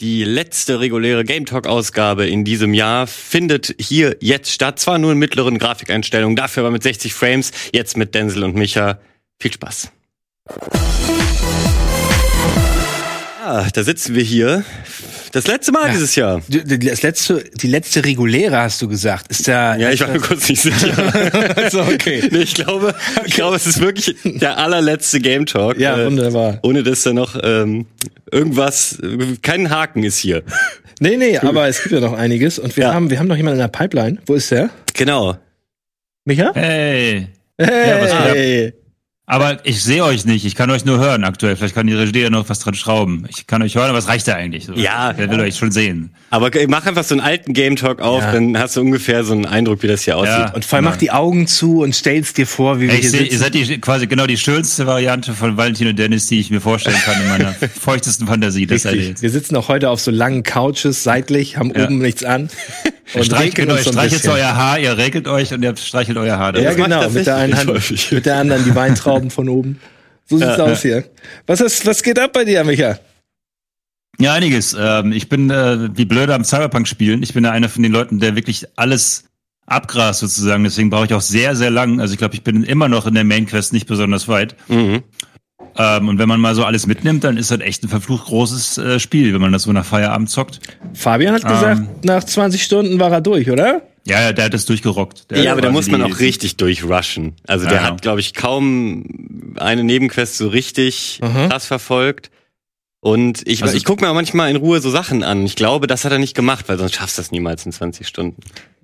Die letzte reguläre Game Talk Ausgabe in diesem Jahr findet hier jetzt statt. Zwar nur in mittleren Grafikeinstellungen, dafür aber mit 60 Frames. Jetzt mit Denzel und Micha. Viel Spaß. Ja, da sitzen wir hier. Das letzte Mal Ja. dieses Jahr. Das letzte, die letzte reguläre hast du gesagt. Ist da. Ja, ich war mir kurz nicht sicher. also, okay. nee, ich glaube, ich glaube, es ist wirklich der allerletzte Game Talk. Ja, Äh, wunderbar. Ohne dass da noch ähm, irgendwas, kein Haken ist hier. Nee, nee, aber es gibt ja noch einiges. Und wir Ja. haben, wir haben noch jemanden in der Pipeline. Wo ist der? Genau. Micha? Hey. Hey. was geht Aber ich sehe euch nicht. Ich kann euch nur hören aktuell. Vielleicht kann die Regie ja noch was dran schrauben. Ich kann euch hören, aber es reicht ja eigentlich. So. Ja. Wer will euch schon sehen? Aber mach einfach so einen alten Game Talk auf, Ja. dann hast du ungefähr so einen Eindruck, wie das hier aussieht. Ja. Und vor allem mach die Augen zu und stell's dir vor, wie wir Ich hier sehe, ihr sitzen. seid die, quasi genau die schönste Variante von Valentin und Dennis, die ich mir vorstellen kann in meiner feuchtesten Fantasie. Das ihr Richtig. jetzt. Wir sitzen auch heute auf so langen Couches seitlich, haben Ja. oben nichts an. Und Streichelt, genau, so ein streichelt euer Haar, ihr regelt euch und ihr streichelt euer Haar. Ja, genau, mit der einen Hand, häufig. mit der anderen die Weintrauben von oben. So sieht's aus hier. Was ist, was geht ab bei dir, Micha? Ja, einiges. Ähm, ich bin äh, wie blöde am Cyberpunk spielen. Ich bin ja einer von den Leuten, der wirklich alles abgrast sozusagen. Deswegen brauche ich auch sehr, sehr lang. Also ich glaube, ich bin immer noch in der Main Quest nicht besonders weit. Mhm. Ähm, und wenn man mal so alles mitnimmt, dann ist das echt ein verflucht großes äh, Spiel, wenn man das so nach Feierabend zockt. Fabian hat gesagt, Ähm. nach 20 Stunden war er durch, oder? Ja, ja, der hat es durchgerockt. Der Ja, aber da muss man auch richtig durchrushen. Also der Ja. hat, glaube ich, kaum eine Nebenquest so richtig Mhm. krass verfolgt. Und ich, Also- ich gucke mir auch manchmal in Ruhe so Sachen an. Ich glaube, das hat er nicht gemacht, weil sonst schaffst du das niemals in 20 Stunden.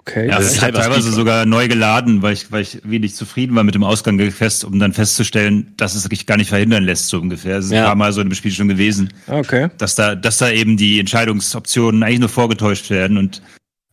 Okay. Ja, Das ist ich habe halber teilweise sogar neu geladen, weil ich, weil ich wenig zufrieden war mit dem Ausgang der Quest, um dann festzustellen, dass es sich gar nicht verhindern lässt, so ungefähr. Es ist Ja. ein paar Mal so in dem Spiel schon gewesen. Okay. dass da, dass da eben die Entscheidungsoptionen eigentlich nur vorgetäuscht werden und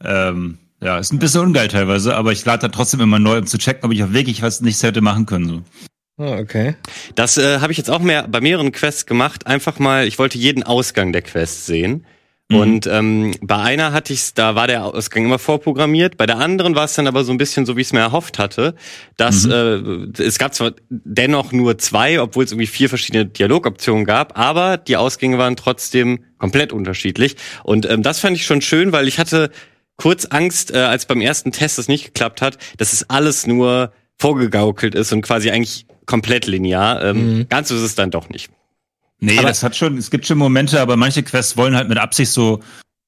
ähm, ja, ist ein bisschen ungeil teilweise, aber ich lade da trotzdem immer neu, um zu checken, ob ich auch wirklich was nichts hätte machen können. So. Ah, okay. Das äh, habe ich jetzt auch mehr bei mehreren Quests gemacht. Einfach mal, ich wollte jeden Ausgang der Quest sehen. Mhm. Und ähm, bei einer hatte ich's, da war der Ausgang immer vorprogrammiert. Bei der anderen war es dann aber so ein bisschen so, wie ich es mir erhofft hatte. Dass Mhm. äh, es gab zwar dennoch nur zwei, obwohl es irgendwie vier verschiedene Dialogoptionen gab, aber die Ausgänge waren trotzdem komplett unterschiedlich. Und ähm, das fand ich schon schön, weil ich hatte kurz Angst, äh, als beim ersten Test das nicht geklappt hat, dass es alles nur vorgegaukelt ist und quasi eigentlich komplett linear. Ähm, Mhm. Ganz so ist es dann doch nicht. Nee, Aber- das hat schon, es gibt schon Momente, aber manche Quests wollen halt mit Absicht so,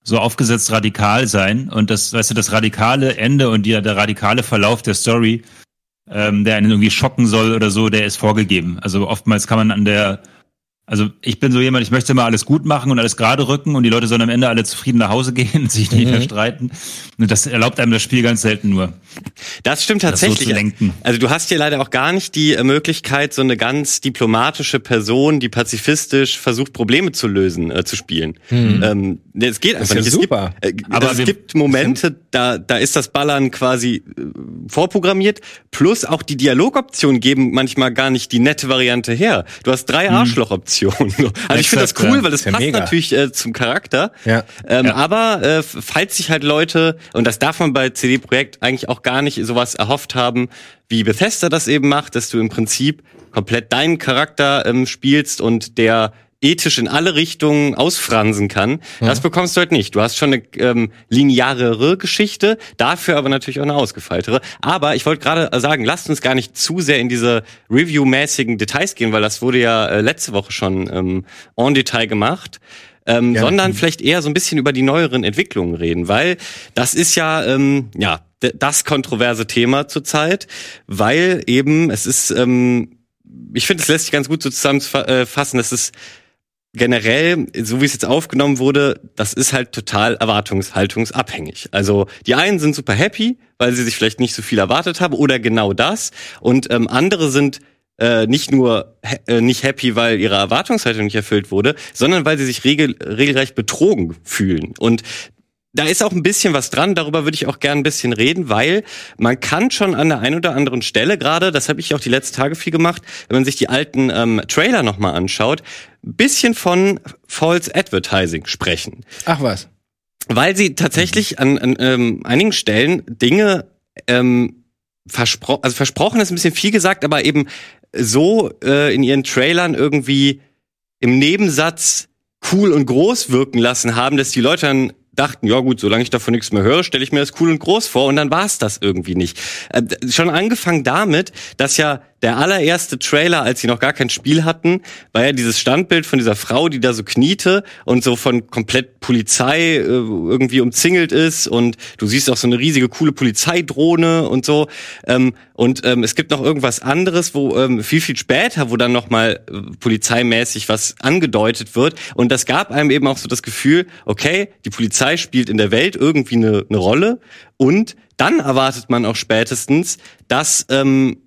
so aufgesetzt radikal sein und das, weißt du, das radikale Ende und die, der radikale Verlauf der Story, ähm, der einen irgendwie schocken soll oder so, der ist vorgegeben. Also oftmals kann man an der, also ich bin so jemand, ich möchte immer alles gut machen und alles gerade rücken und die Leute sollen am Ende alle zufrieden nach Hause gehen und sich nicht Mhm. mehr streiten. Und das erlaubt einem das Spiel ganz selten nur. Das stimmt Das so tatsächlich. zu lenken. Also du hast hier leider auch gar nicht die äh, Möglichkeit, so eine ganz diplomatische Person, die pazifistisch versucht, Probleme zu lösen, äh, zu spielen. Ähm, nee, es geht einfach ja nicht. super. Es gibt, äh, Aber es gibt Momente, da, da ist das Ballern quasi äh, vorprogrammiert, plus auch die Dialogoptionen geben manchmal gar nicht die nette Variante her. Du hast drei Arschlochoptionen. So. Also ich finde das cool, weil das ja passt mega. natürlich äh, zum Charakter. Ja. Ähm, Ja. Aber äh, falls sich halt Leute, und das darf man bei CD Projekt eigentlich auch gar nicht sowas erhofft haben, wie Bethesda das eben macht, dass du im Prinzip komplett deinen Charakter ähm, spielst und der ethisch in alle Richtungen ausfransen kann. Das bekommst du halt nicht. Du hast schon eine ähm, linearere Geschichte, dafür aber natürlich auch eine ausgefeiltere. Aber ich wollte gerade sagen, lasst uns gar nicht zu sehr in diese Review-mäßigen Details gehen, weil das wurde ja äh, letzte Woche schon ähm, en Detail gemacht ähm, Ja. sondern vielleicht eher so ein bisschen über die neueren Entwicklungen reden, weil das ist ja ähm, ja das kontroverse Thema zurzeit, weil eben es ist, ähm, ich finde, es lässt sich ganz gut so zusammenfassen, dass es generell, so wie es jetzt aufgenommen wurde, das ist halt total erwartungshaltungsabhängig. Also die einen sind super happy, weil sie sich vielleicht nicht so viel erwartet haben oder genau das und ähm, andere sind äh, nicht nur äh, nicht happy, weil ihre Erwartungshaltung nicht erfüllt wurde, sondern weil sie sich regel regelrecht betrogen fühlen. Und da ist auch ein bisschen was dran, darüber würde ich auch gern ein bisschen reden, weil man kann schon an der einen oder anderen Stelle gerade, das habe ich auch die letzten Tage viel gemacht, wenn man sich die alten ähm, Trailer nochmal anschaut, ein bisschen von False Advertising sprechen Ach was. weil sie tatsächlich an, an ähm, einigen Stellen Dinge ähm, versprochen, also versprochen ist ein bisschen viel gesagt, aber eben so äh, in ihren Trailern irgendwie im Nebensatz cool und groß wirken lassen haben, dass die Leute dann dachten, ja gut, solange ich davon nichts mehr höre, stelle ich mir das cool und groß vor und dann war es das irgendwie nicht. Äh, schon angefangen damit, dass ja der allererste Trailer, als sie noch gar kein Spiel hatten, war ja dieses Standbild von dieser Frau, die da so kniete und so von komplett Polizei äh, irgendwie umzingelt ist. Und du siehst auch so eine riesige coole Polizeidrohne und so. Ähm, und ähm, es gibt noch irgendwas anderes, wo ähm, viel viel später, wo dann noch mal äh, polizeimäßig was angedeutet wird. Und das gab einem eben auch so das Gefühl, okay, die Polizei spielt in der Welt irgendwie eine, eine Rolle. Und dann erwartet man auch spätestens, dass ähm,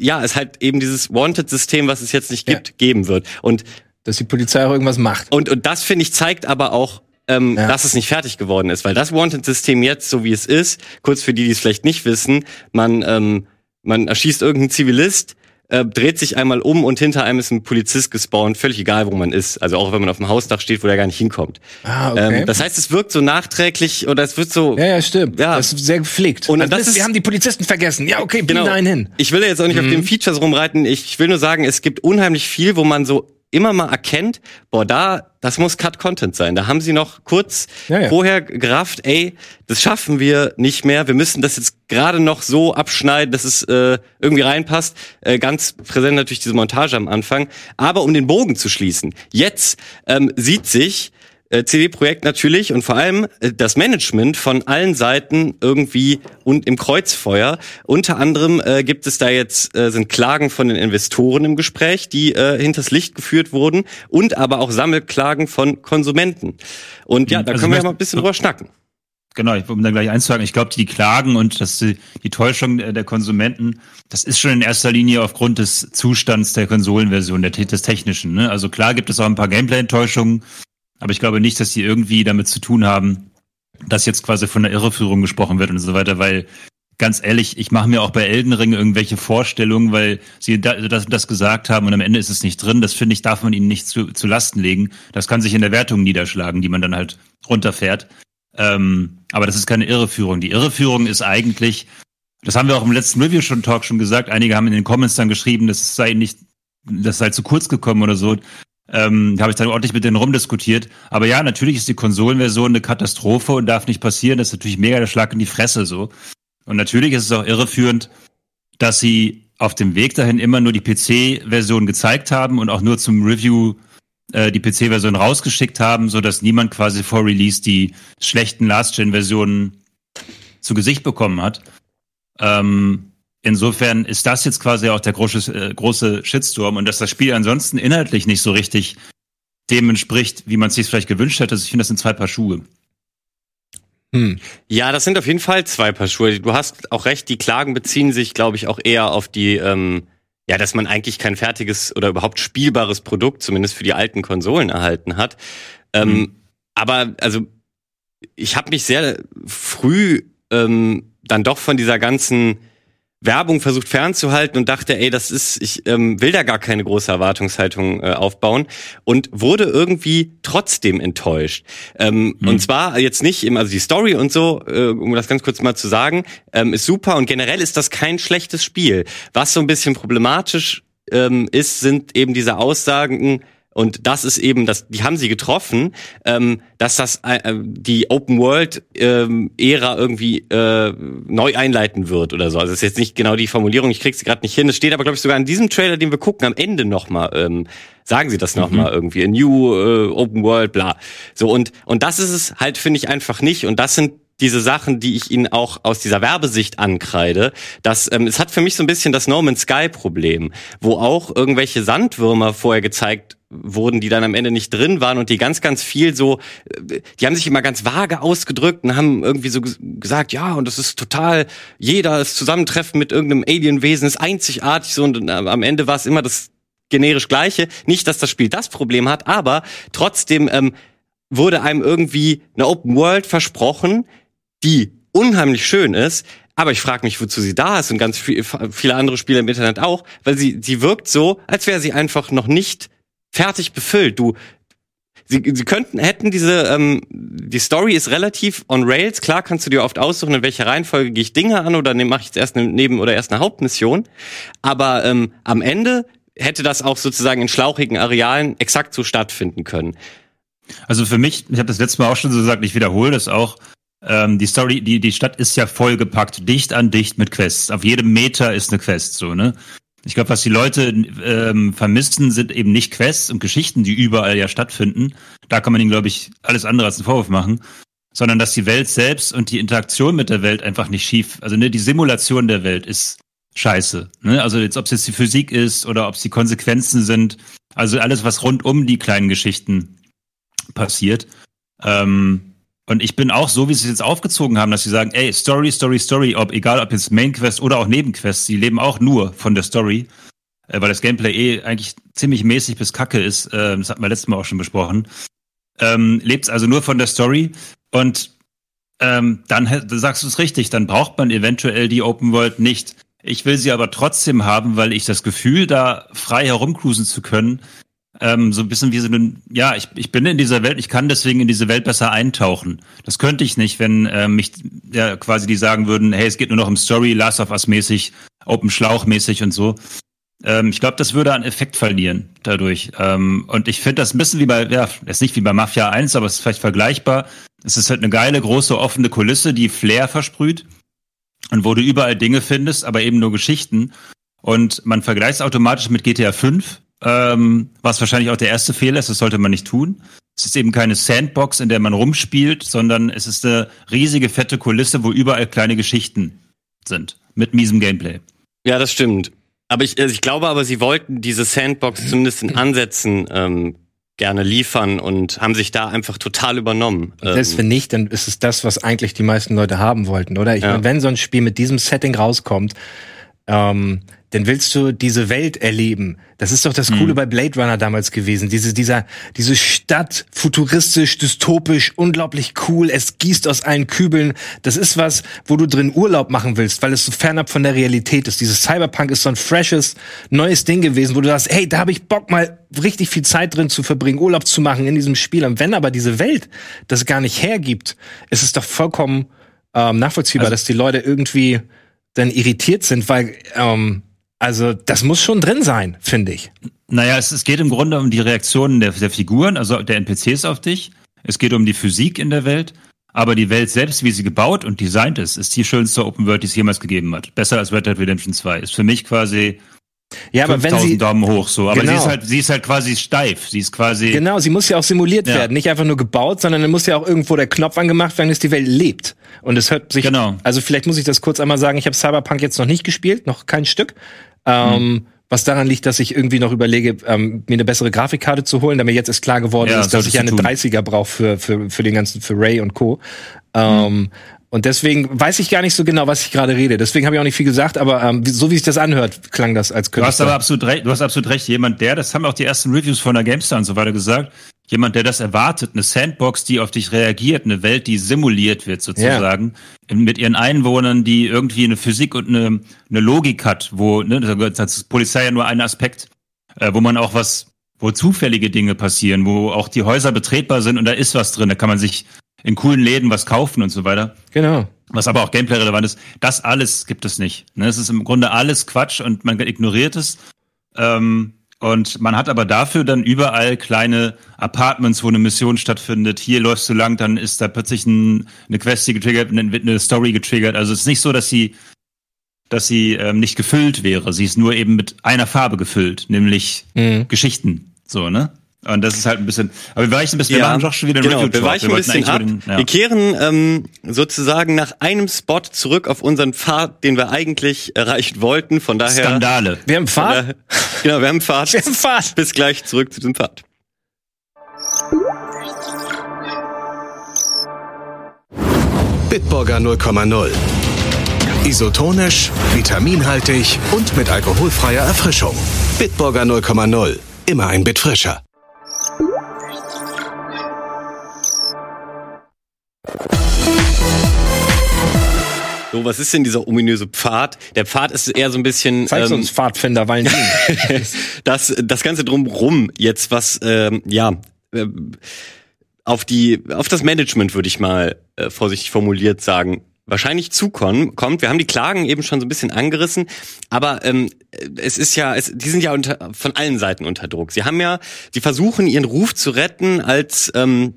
ja, es halt eben dieses Wanted-System, was es jetzt nicht gibt, ja. geben wird. Und dass die Polizei auch irgendwas macht. Und, und das, finde ich, zeigt aber auch, ähm, ja. dass es nicht fertig geworden ist. Weil das Wanted-System jetzt, so wie es ist, kurz für die, die es vielleicht nicht wissen, man, ähm, man erschießt irgendeinen Zivilist, äh, dreht sich einmal um und hinter einem ist ein Polizist gespawnt, völlig egal, wo man ist. Also auch wenn man auf dem Hausdach steht, wo der gar nicht hinkommt. Ah, okay. Ähm, das heißt, es wirkt so nachträglich oder es wird so. Ja, ja, stimmt. Ja. Das ist sehr gepflegt. Und also das ist, wir haben die Polizisten vergessen. Ja, okay, genau. einen hin. Ich will jetzt auch nicht mhm. auf den Features rumreiten. Ich will nur sagen, es gibt unheimlich viel, wo man so immer mal erkennt, boah, da, das muss Cut-Content sein. Da haben sie noch kurz ja, ja. vorher gerafft, ey, das schaffen wir nicht mehr. Wir müssen das jetzt gerade noch so abschneiden, dass es äh, irgendwie reinpasst. Äh, ganz präsent natürlich diese Montage am Anfang. Aber um den Bogen zu schließen, jetzt ähm, sieht sich äh, CD-Projekt natürlich und vor allem äh, das Management von allen Seiten irgendwie und im Kreuzfeuer. Unter anderem äh, gibt es da jetzt äh, sind Klagen von den Investoren im Gespräch, die äh, hinters Licht geführt wurden und aber auch Sammelklagen von Konsumenten. Und ja, da also können wir ja mal ein bisschen drüber schnacken. Genau, um da gleich einzusagen, ich glaube, die Klagen und das, die Täuschung der Konsumenten, das ist schon in erster Linie aufgrund des Zustands der Konsolenversion, der, des Technischen. Ne? Also klar gibt es auch ein paar Gameplay-Enttäuschungen, aber ich glaube nicht, dass die irgendwie damit zu tun haben, dass jetzt quasi von der Irreführung gesprochen wird und so weiter, weil ganz ehrlich, ich mache mir auch bei Elden Ring irgendwelche Vorstellungen, weil sie das, das gesagt haben und am Ende ist es nicht drin. Das finde ich, darf man ihnen nicht zu, zu Lasten legen. Das kann sich in der Wertung niederschlagen, die man dann halt runterfährt. Ähm, aber das ist keine Irreführung. Die Irreführung ist eigentlich, das haben wir auch im letzten Review schon Talk schon gesagt. Einige haben in den Comments dann geschrieben, das sei nicht, das sei zu kurz gekommen oder so. Ähm, da habe ich dann ordentlich mit denen rumdiskutiert. Aber ja, natürlich ist die Konsolenversion eine Katastrophe und darf nicht passieren. Das ist natürlich mega der Schlag in die Fresse so. Und natürlich ist es auch irreführend, dass sie auf dem Weg dahin immer nur die PC-Version gezeigt haben und auch nur zum Review äh, die PC-Version rausgeschickt haben, so dass niemand quasi vor Release die schlechten Last-Gen-Versionen zu Gesicht bekommen hat. Ähm, Insofern ist das jetzt quasi auch der große, äh, große Shitstorm und dass das Spiel ansonsten inhaltlich nicht so richtig dem entspricht, wie man es sich vielleicht gewünscht hätte. Also ich finde, das sind zwei Paar Schuhe. Hm. Ja, das sind auf jeden Fall zwei Paar Schuhe. Du hast auch recht, die Klagen beziehen sich, glaube ich, auch eher auf die, ähm, ja, dass man eigentlich kein fertiges oder überhaupt spielbares Produkt, zumindest für die alten Konsolen, erhalten hat. Ähm, hm. Aber also, ich habe mich sehr früh ähm, dann doch von dieser ganzen Werbung versucht fernzuhalten und dachte, ey, das ist, ich ähm, will da gar keine große Erwartungshaltung äh, aufbauen und wurde irgendwie trotzdem enttäuscht. Ähm, mhm. Und zwar jetzt nicht, im, also die Story und so, äh, um das ganz kurz mal zu sagen, ähm, ist super und generell ist das kein schlechtes Spiel. Was so ein bisschen problematisch ähm, ist, sind eben diese Aussagen, und das ist eben, das, die haben sie getroffen, ähm, dass das äh, äh die Open World ähm, Ära irgendwie äh, neu einleiten wird oder so. Also das ist jetzt nicht genau die Formulierung, ich krieg sie gerade nicht hin. Es steht aber glaube ich sogar in diesem Trailer, den wir gucken, am Ende nochmal, ähm, sagen sie das nochmal mhm. irgendwie, a new äh, Open World, bla. So und und das ist es halt finde ich einfach nicht. Und das sind diese Sachen, die ich ihnen auch aus dieser Werbesicht ankreide, dass ähm, es hat für mich so ein bisschen das No Man's Sky Problem, wo auch irgendwelche Sandwürmer vorher gezeigt wurden, die dann am Ende nicht drin waren und die ganz, ganz viel so, äh, die haben sich immer ganz vage ausgedrückt und haben irgendwie so gesagt, ja, und das ist total, jeder das Zusammentreffen mit irgendeinem Alienwesen ist einzigartig so und äh, am Ende war es immer das generisch gleiche. Nicht, dass das Spiel das Problem hat, aber trotzdem ähm, wurde einem irgendwie eine Open World versprochen, die unheimlich schön ist, aber ich frage mich, wozu sie da ist und ganz viel, viele andere Spiele im Internet auch, weil sie, sie wirkt so, als wäre sie einfach noch nicht fertig befüllt. Du, sie, sie könnten, hätten diese, ähm, die Story ist relativ on Rails. Klar kannst du dir oft aussuchen, in welcher Reihenfolge gehe ich Dinge an oder mache ich jetzt erst eine Neben- oder erst eine Hauptmission. Aber ähm, am Ende hätte das auch sozusagen in schlauchigen Arealen exakt so stattfinden können. Also für mich, ich habe das letzte Mal auch schon so gesagt, ich wiederhole das auch. Ähm, die Story, die, die Stadt ist ja vollgepackt, dicht an dicht mit Quests. Auf jedem Meter ist eine Quest, so, ne? Ich glaube, was die Leute ähm, vermissen, sind eben nicht Quests und Geschichten, die überall ja stattfinden. Da kann man ihnen, glaube ich, alles andere als einen Vorwurf machen. Sondern dass die Welt selbst und die Interaktion mit der Welt einfach nicht schief, also ne, die Simulation der Welt ist scheiße. Ne? Also jetzt, ob es jetzt die Physik ist oder ob es die Konsequenzen sind, also alles, was rund um die kleinen Geschichten passiert. Ähm, und ich bin auch so, wie sie es jetzt aufgezogen haben, dass sie sagen, ey, Story, Story, Story, ob egal ob jetzt Main Quest oder auch Nebenquests, sie leben auch nur von der Story, äh, weil das Gameplay eh eigentlich ziemlich mäßig bis kacke ist. Äh, das hatten wir letztes Mal auch schon besprochen. Ähm, lebt also nur von der Story und ähm, dann sagst du es richtig, dann braucht man eventuell die Open World nicht. Ich will sie aber trotzdem haben, weil ich das Gefühl, da frei herumcruisen zu können, ähm, so ein bisschen wie so ein, ja, ich, ich bin in dieser Welt, ich kann deswegen in diese Welt besser eintauchen. Das könnte ich nicht, wenn äh, mich ja quasi die sagen würden, hey, es geht nur noch um Story, Last of Us mäßig, Open Schlauch mäßig und so. Ähm, ich glaube, das würde an Effekt verlieren dadurch. Ähm, und ich finde das ein bisschen wie bei, ja, ist nicht wie bei Mafia 1, aber es ist vielleicht vergleichbar. Es ist halt eine geile, große, offene Kulisse, die Flair versprüht und wo du überall Dinge findest, aber eben nur Geschichten. Und man vergleicht es automatisch mit GTA 5, ähm, was wahrscheinlich auch der erste Fehler ist, das sollte man nicht tun. Es ist eben keine Sandbox, in der man rumspielt, sondern es ist eine riesige, fette Kulisse, wo überall kleine Geschichten sind. Mit miesem Gameplay. Ja, das stimmt. Aber ich, also ich glaube aber, sie wollten diese Sandbox zumindest in Ansätzen ähm, gerne liefern und haben sich da einfach total übernommen. Selbst wenn nicht, dann ist es das, was eigentlich die meisten Leute haben wollten, oder? Ich ja. meine, wenn so ein Spiel mit diesem Setting rauskommt, ähm, dann willst du diese Welt erleben. Das ist doch das Coole mhm. bei Blade Runner damals gewesen. Diese, dieser, diese Stadt, futuristisch, dystopisch, unglaublich cool. Es gießt aus allen Kübeln. Das ist was, wo du drin Urlaub machen willst, weil es so fernab von der Realität ist. Dieses Cyberpunk ist so ein freshes, neues Ding gewesen, wo du sagst, hey, da habe ich Bock mal richtig viel Zeit drin zu verbringen, Urlaub zu machen in diesem Spiel. Und wenn aber diese Welt das gar nicht hergibt, ist es doch vollkommen ähm, nachvollziehbar, also, dass die Leute irgendwie dann irritiert sind, weil ähm, also das muss schon drin sein, finde ich. Naja, es, es geht im Grunde um die Reaktionen der, der Figuren, also der NPCs auf dich. Es geht um die Physik in der Welt. Aber die Welt selbst, wie sie gebaut und designt ist, ist die schönste Open World, die es jemals gegeben hat. Besser als Red Dead Redemption 2. Ist für mich quasi ja, aber wenn sie Daumen hoch so, aber genau. sie ist halt sie ist halt quasi steif, sie ist quasi Genau, sie muss ja auch simuliert ja. werden, nicht einfach nur gebaut, sondern dann muss ja auch irgendwo der Knopf angemacht werden, dass die Welt lebt. Und es hört sich Genau. Also vielleicht muss ich das kurz einmal sagen, ich habe Cyberpunk jetzt noch nicht gespielt, noch kein Stück. Ähm, mhm. Was daran liegt, dass ich irgendwie noch überlege, ähm, mir eine bessere Grafikkarte zu holen, da mir jetzt ist klar geworden ja, ist, dass ich eine 30er brauche für, für, für den ganzen, für Ray und Co. Ähm, mhm. Und deswegen weiß ich gar nicht so genau, was ich gerade rede. Deswegen habe ich auch nicht viel gesagt, aber ähm, so wie sich das anhört, klang das als Künstler. Du hast aber absolut recht, du hast absolut recht. Jemand, der, das haben auch die ersten Reviews von der GameStar und so weiter gesagt, jemand, der das erwartet, eine Sandbox, die auf dich reagiert, eine Welt, die simuliert wird sozusagen, ja. mit ihren Einwohnern, die irgendwie eine Physik und eine, eine Logik hat, wo, ne, das ist Polizei ja nur ein Aspekt, äh, wo man auch was, wo zufällige Dinge passieren, wo auch die Häuser betretbar sind und da ist was drin, da kann man sich in coolen Läden was kaufen und so weiter. Genau. Was aber auch Gameplay-relevant ist. Das alles gibt es nicht. Ne? Es ist im Grunde alles Quatsch und man ignoriert es. Ähm, und man hat aber dafür dann überall kleine Apartments, wo eine Mission stattfindet. Hier läufst du lang, dann ist da plötzlich ein, eine Quest getriggert, eine, eine Story getriggert. Also es ist nicht so, dass sie, dass sie ähm, nicht gefüllt wäre. Sie ist nur eben mit einer Farbe gefüllt, nämlich mhm. Geschichten. So, ne? Und das ist halt ein bisschen, aber wir weichen ein bisschen, ja, wir machen doch schon wieder ein genau, Review wir weichen wir ein bisschen ab. Den, ja. Wir kehren ähm, sozusagen nach einem Spot zurück auf unseren Pfad, den wir eigentlich erreichen wollten. Von daher. Skandale. Wir haben Pfad? Daher, genau, wir haben Pfad. Wir haben Pfad. Bis gleich zurück zu dem Pfad. Bitburger 0,0. Isotonisch, vitaminhaltig und mit alkoholfreier Erfrischung. Bitburger 0,0. Immer ein Bit frischer. So, was ist denn dieser ominöse Pfad? Der Pfad ist eher so ein bisschen. Zeig ähm, uns Pfadfinder Valentin. das, das Ganze drumrum jetzt, was, ähm, ja, äh, auf die, auf das Management würde ich mal äh, vorsichtig formuliert sagen, wahrscheinlich zukommen, kommt. Wir haben die Klagen eben schon so ein bisschen angerissen, aber ähm, es ist ja, es, die sind ja unter, von allen Seiten unter Druck. Sie haben ja, sie versuchen ihren Ruf zu retten als ähm,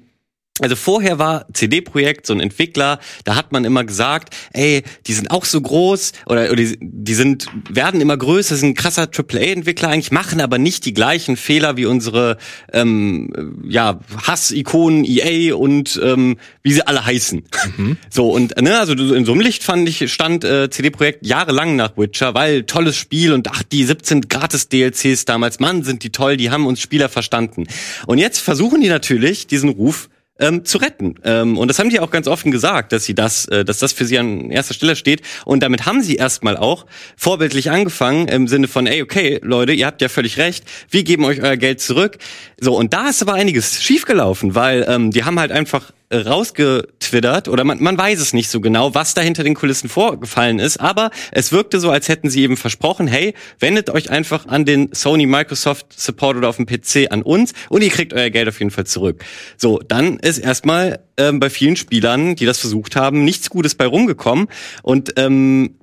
also vorher war CD-Projekt so ein Entwickler, da hat man immer gesagt, ey, die sind auch so groß oder, oder die, die sind werden immer größer, sind ein krasser AAA-Entwickler eigentlich, machen aber nicht die gleichen Fehler wie unsere ähm, ja Hass-Ikonen EA und ähm, wie sie alle heißen. Mhm. So und ne, also in so einem Licht fand ich stand äh, CD-Projekt jahrelang nach Witcher, weil tolles Spiel und ach die 17 gratis DLCs damals, Mann, sind die toll, die haben uns Spieler verstanden. Und jetzt versuchen die natürlich diesen Ruf ähm, zu retten. Ähm, und das haben die auch ganz offen gesagt, dass sie das, äh, dass das für sie an erster Stelle steht. Und damit haben sie erstmal auch vorbildlich angefangen im Sinne von, ey, okay, Leute, ihr habt ja völlig recht, wir geben euch euer Geld zurück. So, und da ist aber einiges schiefgelaufen, weil ähm, die haben halt einfach rausgetwittert oder man, man weiß es nicht so genau, was da hinter den Kulissen vorgefallen ist, aber es wirkte so, als hätten sie eben versprochen, hey, wendet euch einfach an den Sony Microsoft Support oder auf dem PC an uns und ihr kriegt euer Geld auf jeden Fall zurück. So, dann ist erstmal ähm, bei vielen Spielern, die das versucht haben, nichts Gutes bei rumgekommen und ähm,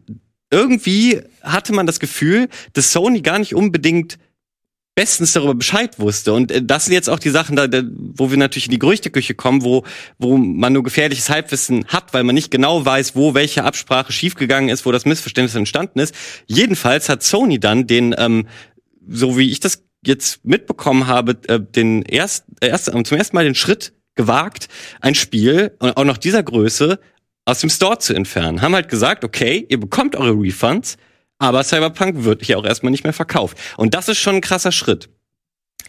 irgendwie hatte man das Gefühl, dass Sony gar nicht unbedingt bestens darüber Bescheid wusste. Und äh, das sind jetzt auch die Sachen, da, wo wir natürlich in die Gerüchteküche kommen, wo, wo man nur gefährliches Halbwissen hat, weil man nicht genau weiß, wo welche Absprache schiefgegangen ist, wo das Missverständnis entstanden ist. Jedenfalls hat Sony dann den, ähm, so wie ich das jetzt mitbekommen habe, äh, den erst, äh, erst, zum ersten Mal den Schritt gewagt, ein Spiel, auch noch dieser Größe, aus dem Store zu entfernen. Haben halt gesagt, okay, ihr bekommt eure Refunds, aber Cyberpunk wird hier auch erstmal nicht mehr verkauft. Und das ist schon ein krasser Schritt.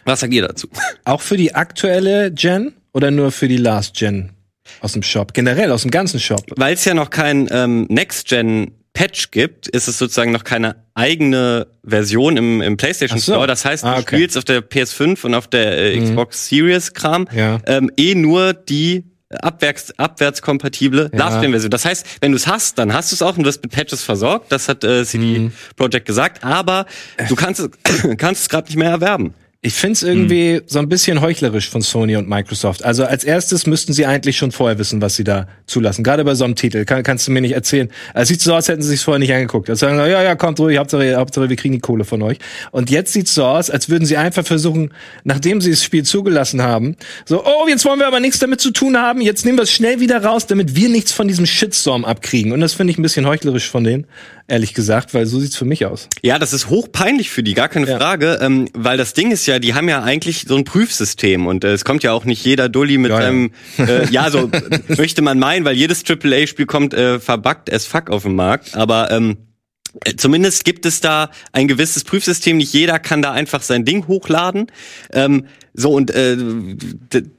Was sagt ihr dazu? Auch für die aktuelle Gen oder nur für die Last Gen aus dem Shop? Generell aus dem ganzen Shop? Weil es ja noch kein ähm, Next Gen Patch gibt, ist es sozusagen noch keine eigene Version im, im PlayStation so. Store. Das heißt, du ah, okay. spielst auf der PS5 und auf der äh, mhm. Xbox Series Kram ja. ähm, eh nur die abwärts, abwärtskompatible ja. Last-Gen-Version. Das heißt, wenn du es hast, dann hast du es auch und du wirst mit Patches versorgt. Das hat äh, CD mhm. Projekt gesagt. Aber du kannst es, kannst es gerade nicht mehr erwerben. Ich find's irgendwie hm. so ein bisschen heuchlerisch von Sony und Microsoft. Also als erstes müssten sie eigentlich schon vorher wissen, was sie da zulassen. Gerade bei so einem Titel. Kann, kannst du mir nicht erzählen. Es sieht so aus, hätten sie sich vorher nicht angeguckt. Also sagen, ja, ja, kommt ruhig, Hauptsache, Hauptsache, wir kriegen die Kohle von euch. Und jetzt sieht's so aus, als würden sie einfach versuchen, nachdem sie das Spiel zugelassen haben, so, oh, jetzt wollen wir aber nichts damit zu tun haben, jetzt nehmen wir es schnell wieder raus, damit wir nichts von diesem Shitstorm abkriegen. Und das finde ich ein bisschen heuchlerisch von denen ehrlich gesagt, weil so sieht's für mich aus. Ja, das ist hochpeinlich für die, gar keine ja. Frage, ähm, weil das Ding ist ja, die haben ja eigentlich so ein Prüfsystem und äh, es kommt ja auch nicht jeder Dulli mit seinem, ja, äh, ja so möchte man meinen, weil jedes AAA-Spiel kommt äh, verbuggt as fuck auf den Markt, aber ähm, äh, Zumindest gibt es da ein gewisses Prüfsystem. Nicht jeder kann da einfach sein Ding hochladen. Ähm, so und äh,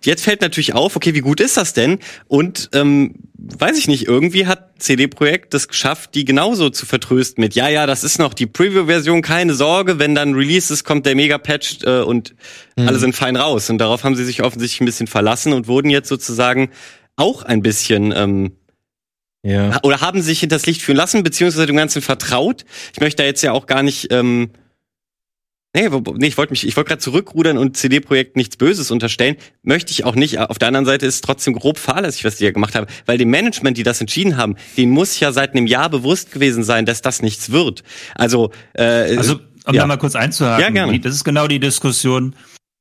jetzt fällt natürlich auf, okay, wie gut ist das denn? Und ähm, weiß ich nicht, irgendwie hat CD Projekt das geschafft, die genauso zu vertrösten mit, ja, ja, das ist noch die Preview-Version, keine Sorge, wenn dann Release ist, kommt der Mega-Patch äh, und mhm. alle sind fein raus. Und darauf haben sie sich offensichtlich ein bisschen verlassen und wurden jetzt sozusagen auch ein bisschen ähm, ja. oder haben sich hinters Licht führen lassen, beziehungsweise dem Ganzen vertraut. Ich möchte da jetzt ja auch gar nicht ähm, Nee, nee ich wollte mich, ich wollte gerade zurückrudern und CD-Projekt nichts Böses unterstellen. Möchte ich auch nicht. Auf der anderen Seite ist es trotzdem grob fahrlässig, was die ja gemacht haben. Weil dem Management, die das entschieden haben, denen muss ja seit einem Jahr bewusst gewesen sein, dass das nichts wird. Also, äh, also um ja. da mal kurz einzuhaken, ja, gerne. das ist genau die Diskussion,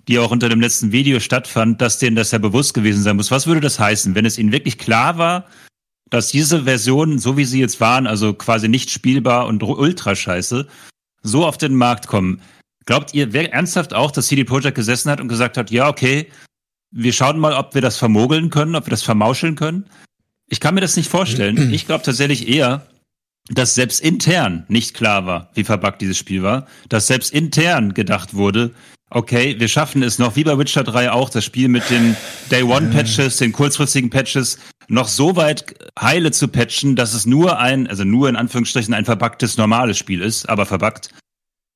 die auch unter dem letzten Video stattfand, dass denen das ja bewusst gewesen sein muss. Was würde das heißen, wenn es ihnen wirklich klar war, dass diese Versionen, so wie sie jetzt waren, also quasi nicht spielbar und ultra scheiße, so auf den Markt kommen? Glaubt ihr wer ernsthaft auch, dass CD Projekt gesessen hat und gesagt hat, ja, okay, wir schauen mal, ob wir das vermogeln können, ob wir das vermauscheln können? Ich kann mir das nicht vorstellen. Ich glaube tatsächlich eher, dass selbst intern nicht klar war, wie verbuggt dieses Spiel war, dass selbst intern gedacht wurde, okay, wir schaffen es noch, wie bei Witcher 3 auch, das Spiel mit den Day One Patches, den kurzfristigen Patches, noch so weit heile zu patchen, dass es nur ein, also nur in Anführungsstrichen ein verbuggtes normales Spiel ist, aber verbuggt.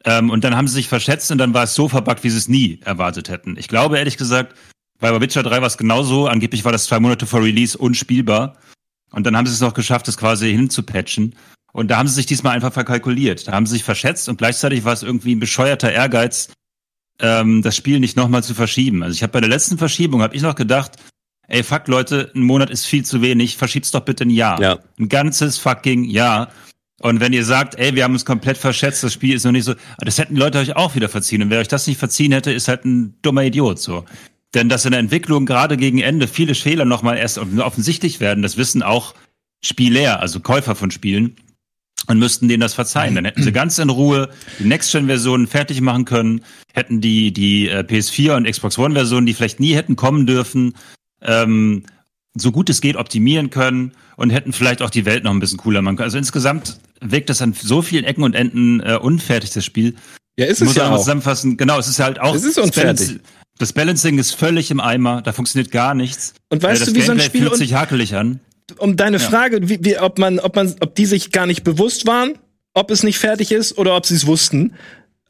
Ähm, und dann haben sie sich verschätzt und dann war es so verbuggt, wie sie es nie erwartet hätten. Ich glaube ehrlich gesagt, bei Witcher 3 war es genauso. Angeblich war das zwei Monate vor Release unspielbar. Und dann haben sie es noch geschafft, das quasi hinzupatchen. Und da haben sie sich diesmal einfach verkalkuliert. Da haben sie sich verschätzt und gleichzeitig war es irgendwie ein bescheuerter Ehrgeiz, ähm, das Spiel nicht nochmal zu verschieben. Also ich habe bei der letzten Verschiebung, habe ich noch gedacht, ey, fuck Leute, ein Monat ist viel zu wenig, verschiebt's doch bitte ein Jahr. Ja. Ein ganzes fucking Jahr. Und wenn ihr sagt, ey, wir haben uns komplett verschätzt, das Spiel ist noch nicht so, das hätten Leute euch auch wieder verziehen. Und wer euch das nicht verziehen hätte, ist halt ein dummer Idiot, so. Denn dass in der Entwicklung gerade gegen Ende viele Fehler nochmal erst offensichtlich werden, das wissen auch Spieler, also Käufer von Spielen, und müssten denen das verzeihen. Dann hätten sie ganz in Ruhe die Next-Gen-Versionen fertig machen können, hätten die, die äh, PS4 und Xbox One-Versionen, die vielleicht nie hätten kommen dürfen, ähm, so gut es geht optimieren können und hätten vielleicht auch die Welt noch ein bisschen cooler machen können. Also insgesamt wirkt das an so vielen Ecken und Enden äh, unfertig, das Spiel. Ja, ist es Muss ja auch. zusammenfassen. Genau, es ist halt auch. Es ist unfertig. Das Balancing ist völlig im Eimer, da funktioniert gar nichts. Und weißt Äh, du, wie so ein Gameplay Spiel fühlt sich hakelig an. Um deine Frage, wie, wie, ob man, ob man, ob die sich gar nicht bewusst waren, ob es nicht fertig ist oder ob sie es wussten,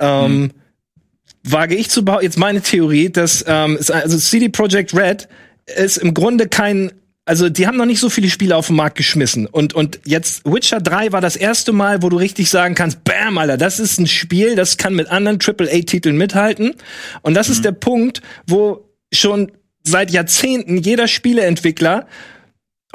ähm, wage ich zu behaupten, jetzt meine Theorie, dass ähm, also CD Projekt Red ist im Grunde kein also die haben noch nicht so viele Spiele auf den Markt geschmissen. Und und jetzt Witcher 3 war das erste Mal, wo du richtig sagen kannst, bam, Alter, das ist ein Spiel, das kann mit anderen AAA Titeln mithalten. Und das ist der Punkt, wo schon seit Jahrzehnten jeder Spieleentwickler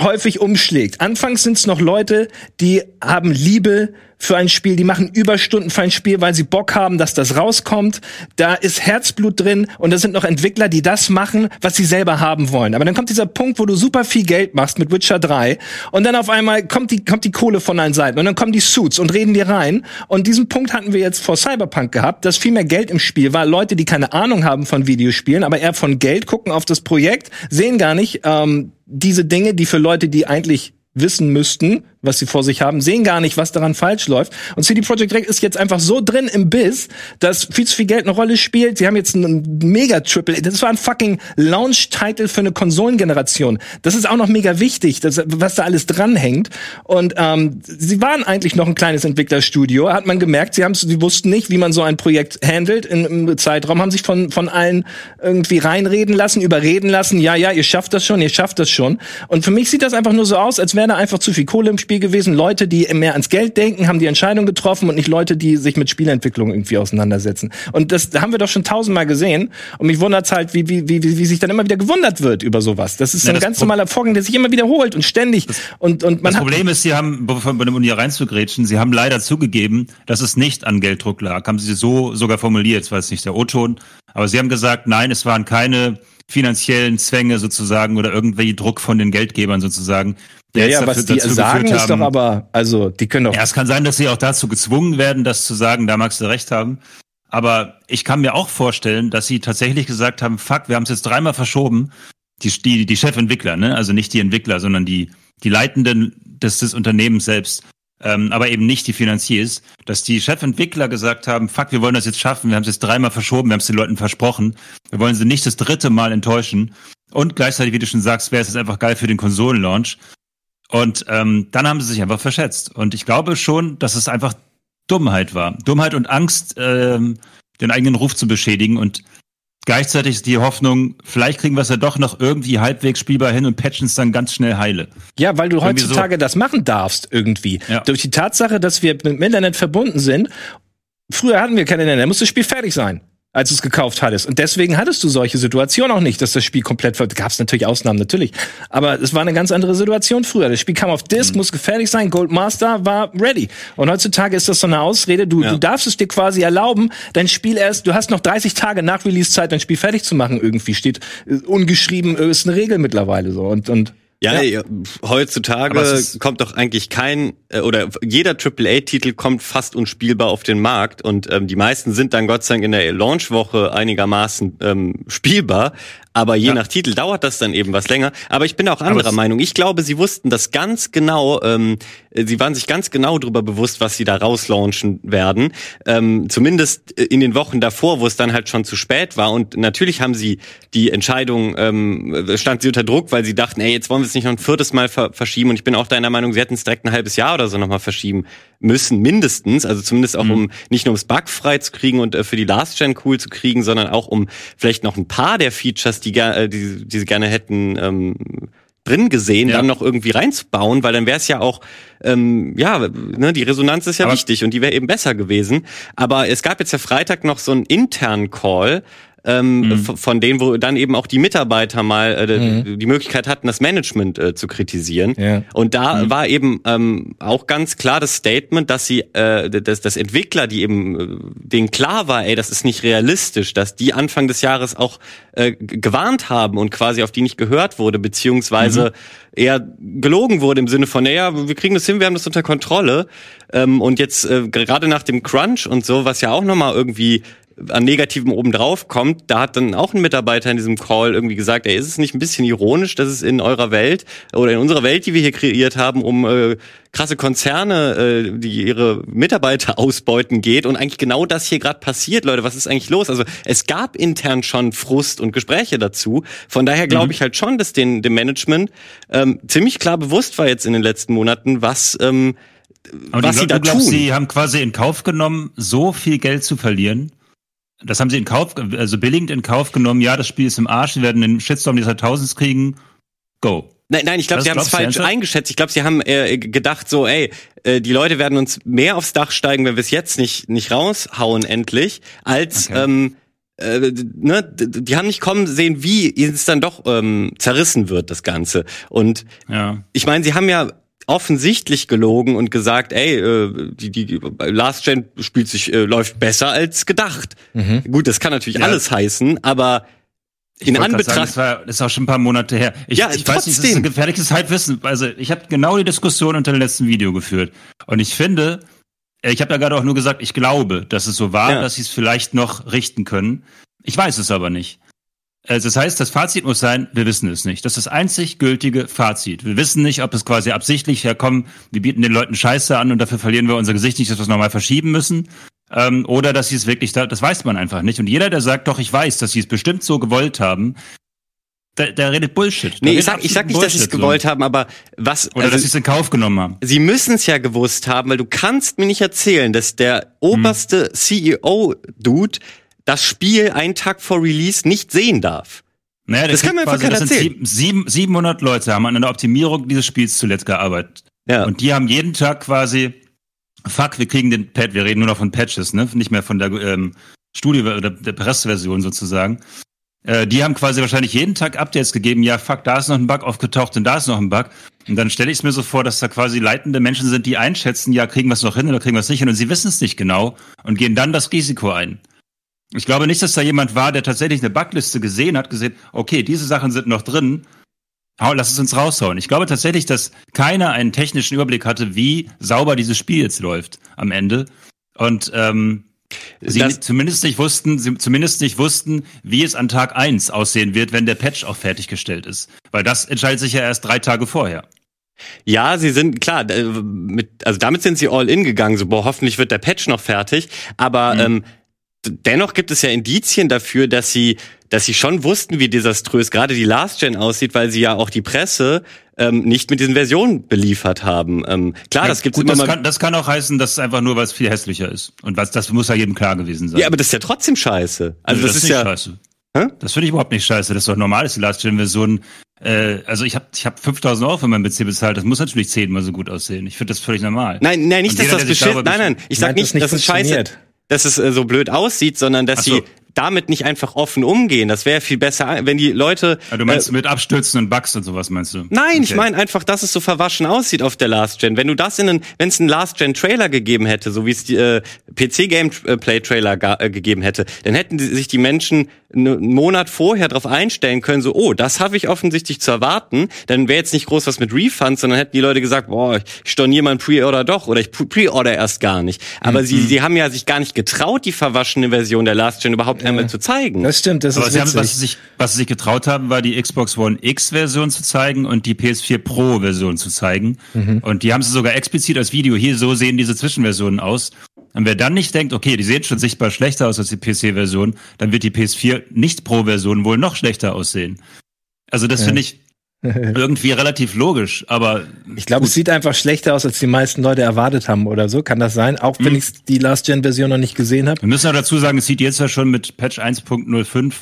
häufig umschlägt. Anfangs sind es noch Leute, die haben Liebe für ein Spiel, die machen Überstunden für ein Spiel, weil sie Bock haben, dass das rauskommt. Da ist Herzblut drin und da sind noch Entwickler, die das machen, was sie selber haben wollen. Aber dann kommt dieser Punkt, wo du super viel Geld machst mit Witcher 3 und dann auf einmal kommt die, kommt die Kohle von allen Seiten und dann kommen die Suits und reden dir rein. Und diesen Punkt hatten wir jetzt vor Cyberpunk gehabt, dass viel mehr Geld im Spiel war. Leute, die keine Ahnung haben von Videospielen, aber eher von Geld, gucken auf das Projekt, sehen gar nicht ähm, diese Dinge, die für Leute, die eigentlich wissen müssten, was sie vor sich haben, sehen gar nicht, was daran falsch läuft. Und CD Projekt Red ist jetzt einfach so drin im Biss, dass viel zu viel Geld eine Rolle spielt. Sie haben jetzt einen mega Triple, das war ein fucking Launch-Title für eine Konsolengeneration. Das ist auch noch mega wichtig, das, was da alles dranhängt. Und ähm, sie waren eigentlich noch ein kleines Entwicklerstudio, hat man gemerkt. Sie haben, sie wussten nicht, wie man so ein Projekt handelt in, im Zeitraum, haben sich von von allen irgendwie reinreden lassen, überreden lassen. Ja, ja, ihr schafft das schon, ihr schafft das schon. Und für mich sieht das einfach nur so aus, als wäre da einfach zu viel Kohle im Spiel gewesen. Leute, die mehr ans Geld denken, haben die Entscheidung getroffen und nicht Leute, die sich mit Spielentwicklung irgendwie auseinandersetzen. Und das haben wir doch schon tausendmal gesehen. Und mich wundert's halt, wie, wie, wie, wie sich dann immer wieder gewundert wird über sowas. Das ist Ja, ein das ganz Pro- normaler Vorgang, der sich immer wiederholt und ständig. und, und man Das Problem ist, sie haben, bei dem Uni reinzugrätschen, sie haben leider zugegeben, dass es nicht an Gelddruck lag. Haben sie so sogar formuliert, das war jetzt nicht der O-Ton. Aber sie haben gesagt, nein, es waren keine finanziellen Zwänge sozusagen oder irgendwelche Druck von den Geldgebern sozusagen. ja, ja, was dafür- die dazu sagen, ist doch haben- aber, also, die können doch Ja, es kann sein, dass sie auch dazu gezwungen werden, das zu sagen, da magst du recht haben. Aber ich kann mir auch vorstellen, dass sie tatsächlich gesagt haben, fuck, wir haben es jetzt dreimal verschoben. Die, die, die Chefentwickler, ne? Also nicht die Entwickler, sondern die, die Leitenden des, des Unternehmens selbst. Ähm, aber eben nicht die Finanziers, dass die Chefentwickler gesagt haben, fuck, wir wollen das jetzt schaffen, wir haben es jetzt dreimal verschoben, wir haben es den Leuten versprochen, wir wollen sie nicht das dritte Mal enttäuschen. Und gleichzeitig, wie du schon sagst, wäre es jetzt einfach geil für den Konsolenlaunch. Und ähm, dann haben sie sich einfach verschätzt. Und ich glaube schon, dass es einfach Dummheit war. Dummheit und Angst, ähm, den eigenen Ruf zu beschädigen. Und gleichzeitig ist die Hoffnung, vielleicht kriegen wir es ja doch noch irgendwie halbwegs spielbar hin und patchen es dann ganz schnell heile. Ja, weil du Irgendwie heutzutage das machen darfst irgendwie. Ja. Durch die Tatsache, dass wir mit dem Internet verbunden sind. Früher hatten wir kein Internet, da musste das Spiel fertig sein, als du es gekauft hattest. Und deswegen hattest du solche Situationen auch nicht, dass das Spiel komplett ver gab es natürlich Ausnahmen natürlich, aber es war eine ganz andere Situation früher. Das Spiel kam auf Mhm. Disc, musste fertig sein, Gold Master war ready. Und heutzutage ist das so eine Ausrede, du, Ja. du darfst es dir quasi erlauben, dein Spiel erst, du hast noch 30 Tage nach Release-Zeit, dein Spiel fertig zu machen irgendwie. Steht äh, ungeschrieben, äh, ist eine Regel mittlerweile so. Und, und Ja, Ja. heutzutage kommt doch eigentlich kein äh, oder jeder AAA-Titel kommt fast unspielbar auf den Markt und ähm, die meisten sind dann Gott sei Dank in der Launchwoche einigermaßen ähm, spielbar. Aber je Ja. nach Titel dauert das dann eben was länger. Aber ich bin auch anderer Meinung. Ich glaube, sie wussten das ganz genau. Ähm, äh, sie waren sich ganz genau darüber bewusst, was sie da rauslaunchen werden. Ähm, zumindest äh, in den Wochen davor, wo es dann halt schon zu spät war. Und natürlich haben sie die Entscheidung, ähm, stand sie unter Druck, weil sie dachten, ey, jetzt wollen wir es nicht noch ein viertes Mal ver verschieben. Und ich bin auch deiner Meinung, sie hätten es direkt ein halbes Jahr oder so nochmal verschieben müssen, mindestens. Also zumindest auch, um nicht nur ums Bug frei zu kriegen und äh, für die Last Gen cool zu kriegen, sondern auch um vielleicht noch ein paar der Features, die, äh, die, die sie gerne hätten, ähm, drin gesehen, Ja. dann noch irgendwie reinzubauen, weil dann wäre es ja auch, ähm, ja, ne, die Resonanz ist ja Aber- wichtig und die wäre eben besser gewesen. Aber es gab jetzt ja Freitag noch so einen internen Call ähm, mhm. von denen, wo dann eben auch die Mitarbeiter mal äh, mhm. die Möglichkeit hatten, das Management äh, zu kritisieren. Ja. Und da mhm. war eben ähm, auch ganz klar das Statement, dass sie, äh, dass, dass Entwickler, die eben äh, denen klar war, ey, das ist nicht realistisch, dass die Anfang des Jahres auch äh, gewarnt haben und quasi auf die nicht gehört wurde, beziehungsweise mhm. eher gelogen wurde im Sinne von, naja, wir kriegen das hin, wir haben das unter Kontrolle. Ähm, und jetzt äh, gerade nach dem Crunch und so, was ja auch nochmal irgendwie an Negativem obendrauf kommt, da hat dann auch ein Mitarbeiter in diesem Call irgendwie gesagt, ey, ist es nicht ein bisschen ironisch, dass es in eurer Welt oder in unserer Welt, die wir hier kreiert haben, um äh, krasse Konzerne, äh, die ihre Mitarbeiter ausbeuten geht und eigentlich genau das hier gerade passiert, Leute, was ist eigentlich los? Also es gab intern schon Frust und Gespräche dazu. Von daher glaube mhm. ich halt schon, dass den, dem Management ähm, ziemlich klar bewusst war jetzt in den letzten Monaten, was ähm, aber was sie da glaubst, tun. Sie haben quasi in Kauf genommen, so viel Geld zu verlieren, das haben sie in Kauf, also billigend in Kauf genommen. Ja, das Spiel ist im Arsch. Wir werden den Shitstorm des Jahrtausends kriegen. Go. Nein, nein, ich glaube, sie haben es falsch eingeschätzt. Ich glaube, sie haben äh, gedacht so, ey, äh, die Leute werden uns mehr aufs Dach steigen, wenn wir es jetzt nicht nicht raushauen endlich, als okay. ähm, äh, ne, die haben nicht kommen sehen, wie es dann doch ähm, zerrissen wird, das Ganze. Und ja. ich meine, sie haben ja offensichtlich gelogen und gesagt, ey, äh, die, die Last Gen spielt sich, äh, läuft besser als gedacht. Mhm. Gut, das kann natürlich ja. alles heißen, aber in Anbetracht. Sagen, das, war, das ist auch schon ein paar Monate her. Ich, ja, ich weiß nicht, das ist ein gefährliches Halbwissen. Also ich habe genau die Diskussion unter dem letzten Video geführt. Und ich finde, ich habe da gerade auch nur gesagt, ich glaube, dass es so war, ja. dass sie es vielleicht noch richten können. Ich weiß es aber nicht. Also das heißt, das Fazit muss sein, wir wissen es nicht. Das ist das einzig gültige Fazit. Wir wissen nicht, ob es quasi absichtlich herkommt, wir bieten den Leuten Scheiße an und dafür verlieren wir unser Gesicht nicht, dass wir es nochmal verschieben müssen. Ähm, oder dass sie es wirklich, da, das weiß man einfach nicht. Und jeder, der sagt, doch, ich weiß, dass sie es bestimmt so gewollt haben, der, der redet Bullshit. Der nee, ich sag, ich sag nicht, Bullshit, dass sie es gewollt so. haben, aber was. Oder also, dass sie es in Kauf genommen haben. Sie müssen es ja gewusst haben, weil du kannst mir nicht erzählen, dass der oberste hm. CEO-Dude das Spiel einen Tag vor Release nicht sehen darf. Naja, das kann man einfach keiner erzählen. Sieben, 700 Leute haben an der Optimierung dieses Spiels zuletzt gearbeitet. Ja. Und die haben jeden Tag quasi, fuck, wir kriegen den Pad, wir reden nur noch von Patches, ne? Nicht mehr von der ähm, Studio oder der Presseversion sozusagen. Äh, die haben quasi wahrscheinlich jeden Tag Updates gegeben, ja, fuck, da ist noch ein Bug aufgetaucht und da ist noch ein Bug. Und dann stelle ich es mir so vor, dass da quasi leitende Menschen sind, die einschätzen, ja, kriegen wir es noch hin oder kriegen wir es nicht hin und sie wissen es nicht genau und gehen dann das Risiko ein. Ich glaube nicht, dass da jemand war, der tatsächlich eine Backliste gesehen hat, gesehen, okay, diese Sachen sind noch drin, lass es uns raushauen. Ich glaube tatsächlich, dass keiner einen technischen Überblick hatte, wie sauber dieses Spiel jetzt läuft am Ende. Und ähm, sie das zumindest nicht wussten, sie zumindest nicht wussten, wie es an Tag eins aussehen wird, wenn der Patch auch fertiggestellt ist. Weil das entscheidet sich ja erst drei Tage vorher. Ja, sie sind klar, mit, also damit sind sie all in gegangen, so boah, hoffentlich wird der Patch noch fertig. Aber mhm. ähm, dennoch gibt es ja Indizien dafür, dass sie, dass sie schon wussten, wie desaströs gerade die Last Gen aussieht, weil sie ja auch die Presse ähm, nicht mit diesen Versionen beliefert haben. Ähm, klar, ja, das gibt's gut, immer das kann, das kann auch heißen, dass es einfach nur, weil es viel hässlicher ist. Und was, das muss ja jedem klar gewesen sein. Ja, aber das ist ja trotzdem scheiße. Also das, das ist, ja scheiße. Hä? Das finde ich überhaupt nicht scheiße. Das ist doch normal, dass die Last-Gen-Version äh, also ich habe ich hab 5000 Euro für mein PC bezahlt, das muss natürlich zehnmal so gut aussehen. Ich finde das völlig normal. Nein, nein, nicht, dass das beschissen, nein, nein, ich sag nicht, das, das ist scheiße dass es äh, so blöd aussieht, sondern dass so. sie damit nicht einfach offen umgehen. Das wäre viel besser, wenn die Leute. Ja, du meinst äh, mit Abstürzen und Bugs und sowas meinst du? Nein, okay. ich meine einfach, dass es so verwaschen aussieht auf der Last Gen. Wenn du das in einen, wenn es einen Last Gen Trailer gegeben hätte, so wie es die äh, PC Gameplay Trailer äh, gegeben hätte, dann hätten die, sich die Menschen einen Monat vorher darauf einstellen können, so, oh, das habe ich offensichtlich zu erwarten. Dann wäre jetzt nicht groß was mit Refunds, sondern hätten die Leute gesagt, boah, ich storniere mein Pre-Order doch oder ich Pre-Order erst gar nicht. Aber mhm. sie, sie haben ja sich gar nicht getraut, die verwaschene Version der Last Gen überhaupt. Einmal zu zeigen. Das stimmt, das Aber ist sie haben, was, sie sich, was sie sich getraut haben, war die Xbox One X-Version zu zeigen und die PS4 Pro-Version zu zeigen. Mhm. Und die haben sie sogar explizit als Video, hier so sehen diese Zwischenversionen aus. Und wer dann nicht denkt, okay, die sehen schon sichtbar schlechter aus als die PC-Version, dann wird die PS4 nicht Pro-Version wohl noch schlechter aussehen. Also das ja. finde ich irgendwie relativ logisch, aber. Ich glaube, es sieht einfach schlechter aus, als die meisten Leute erwartet haben oder so. Kann das sein? Auch wenn hm. ich die Last-Gen-Version noch nicht gesehen habe. Wir müssen ja dazu sagen, es sieht jetzt ja schon mit Patch 1.05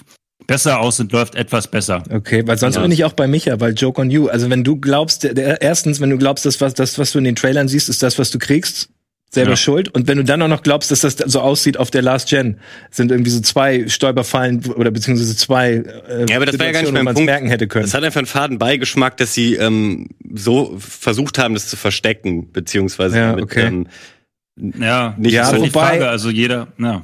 besser aus und läuft etwas besser. Okay, weil sonst ja. bin ich auch bei Micha, weil Joke on You. Also wenn du glaubst, der, der, erstens, wenn du glaubst, dass was, das, was du in den Trailern siehst, ist das, was du kriegst, selber ja. schuld. Und wenn du dann auch noch glaubst, dass das so aussieht auf der Last Gen, sind irgendwie so zwei Stolperfallen oder beziehungsweise zwei äh, ja, aber das war ja gar nicht mein Punkt. merken hätte können. Es hat einfach einen faden Beigeschmack, dass sie ähm, so versucht haben, das zu verstecken, beziehungsweise ja, mit, okay. ähm, ja, nicht ja, wobei, Frage, also jeder, ja.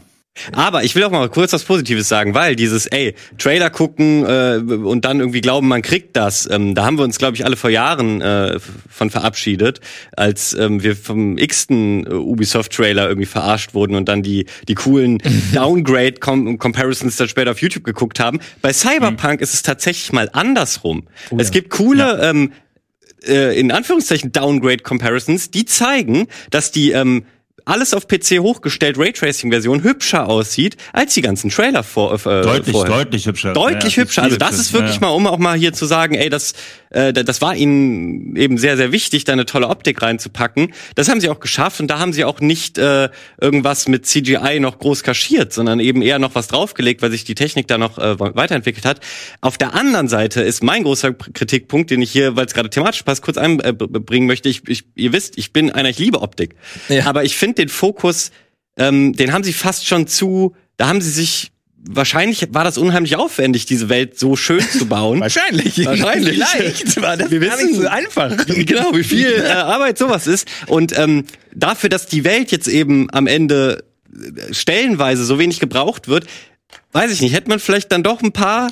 Aber ich will auch mal kurz was Positives sagen, weil dieses, ey, Trailer gucken äh, und dann irgendwie glauben, man kriegt das, ähm, da haben wir uns, glaube ich, alle vor Jahren äh, von verabschiedet, als ähm, wir vom x-ten äh, Ubisoft-Trailer irgendwie verarscht wurden und dann die, die coolen Downgrade-Comparisons dann später auf YouTube geguckt haben. Bei Cyberpunk mhm. ist es tatsächlich mal andersrum. Oh, es gibt coole ja. ähm, äh, in Anführungszeichen Downgrade-Comparisons, die zeigen, dass die ähm, alles auf PC hochgestellt Raytracing-Version hübscher aussieht als die ganzen Trailer vor, äh, deutlich, vorher. Deutlich hübscher. Deutlich ja, hübscher. Also das ist wirklich ja. mal, um auch mal hier zu sagen, ey, das, äh, das war ihnen eben sehr, sehr wichtig, da eine tolle Optik reinzupacken. Das haben sie auch geschafft und da haben sie auch nicht äh, irgendwas mit CGI noch groß kaschiert, sondern eben eher noch was draufgelegt, weil sich die Technik da noch äh, weiterentwickelt hat. Auf der anderen Seite ist mein großer Kritikpunkt, den ich hier, weil es gerade thematisch passt, kurz einbringen möchte. Ich, ich, ihr wisst, ich bin einer, ich liebe Optik. Ja. Aber ich finde den Fokus, ähm, den haben sie fast schon zu, da haben sie sich wahrscheinlich war das unheimlich aufwendig, diese Welt so schön zu bauen. wahrscheinlich. Wahrscheinlich. Vielleicht war das Wir gar wissen, nicht so einfach. Genau, wie viel äh, Arbeit sowas ist. Und ähm, dafür, dass die Welt jetzt eben am Ende äh, stellenweise so wenig gebraucht wird, weiß ich nicht, hätte man vielleicht dann doch ein paar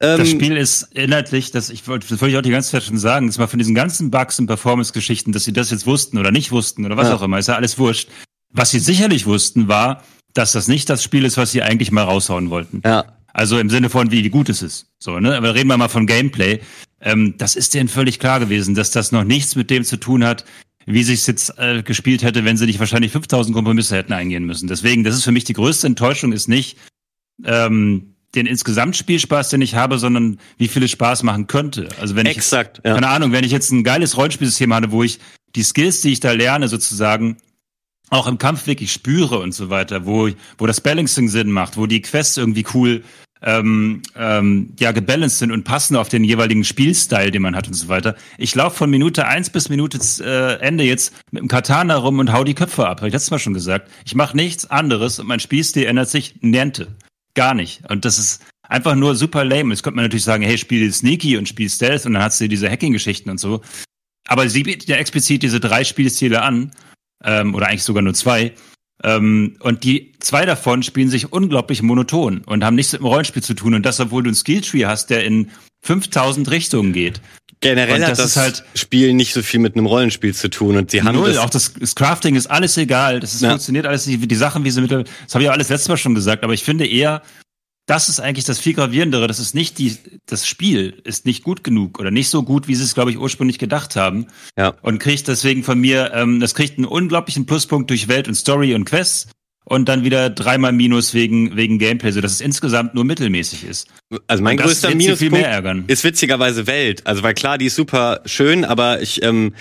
ähm, das Spiel ist inhaltlich, das, ich wollte, das wollte ich auch die ganze Zeit schon sagen, das war von diesen ganzen Bugs und Performance-Geschichten, dass sie das jetzt wussten oder nicht wussten oder was ja. auch immer, ist ja alles wurscht. Was sie sicherlich wussten, war, dass das nicht das Spiel ist, was sie eigentlich mal raushauen wollten. Ja. Also im Sinne von, wie gut es ist. So, ne? Aber reden wir mal von Gameplay. Ähm, das ist denen völlig klar gewesen, dass das noch nichts mit dem zu tun hat, wie sich es jetzt äh, gespielt hätte, wenn sie nicht wahrscheinlich 5000 Kompromisse hätten eingehen müssen. Deswegen, das ist für mich die größte Enttäuschung, ist nicht ähm, den insgesamt Spielspaß, den ich habe, sondern wie viel es Spaß machen könnte. Also wenn Exakt, ich, ja. keine Ahnung, wenn ich jetzt ein geiles Rollenspielsystem habe, wo ich die Skills, die ich da lerne, sozusagen auch im Kampf wirklich spüre und so weiter, wo, wo das Balancing Sinn macht, wo die Quests irgendwie cool ähm, ähm, ja gebalanced sind und passen auf den jeweiligen Spielstyle, den man hat und so weiter. Ich laufe von Minute eins bis Minute äh, Ende jetzt mit dem Katana rum und hau die Köpfe ab. Habe ich letztes Mal schon gesagt. Ich mache nichts anderes und mein Spielstil ändert sich niente. Gar nicht. Und das ist einfach nur super lame. Jetzt könnte man natürlich sagen, hey, spiel Sneaky und spiel Stealth und dann hast du diese Hacking-Geschichten und so. Aber sie bietet ja explizit diese drei Spielstile an ähm, oder eigentlich sogar nur zwei. Ähm, und die zwei davon spielen sich unglaublich monoton und haben nichts mit dem Rollenspiel zu tun. Und das, obwohl du einen Skilltree hast, der in 5000 Richtungen geht. Generell das hat das halt Spiel nicht so viel mit einem Rollenspiel zu tun und sie haben null, auch das, das, Crafting ist alles egal, das ist, ja. funktioniert alles nicht, die Sachen, wie sie mit, das habe ich auch alles letztes Mal schon gesagt, aber ich finde eher, das ist eigentlich das viel gravierendere. Das ist nicht die, das Spiel ist nicht gut genug oder nicht so gut, wie sie es, glaube ich, ursprünglich gedacht haben. Ja. Und kriegt deswegen von mir, ähm, das kriegt einen unglaublichen Pluspunkt durch Welt und Story und Quests und dann wieder dreimal Minus wegen, wegen Gameplay, so dass es insgesamt nur mittelmäßig ist. Also mein größter Minuspunkt ist witzigerweise Welt. Also weil klar, die ist super schön, aber ich, ähm,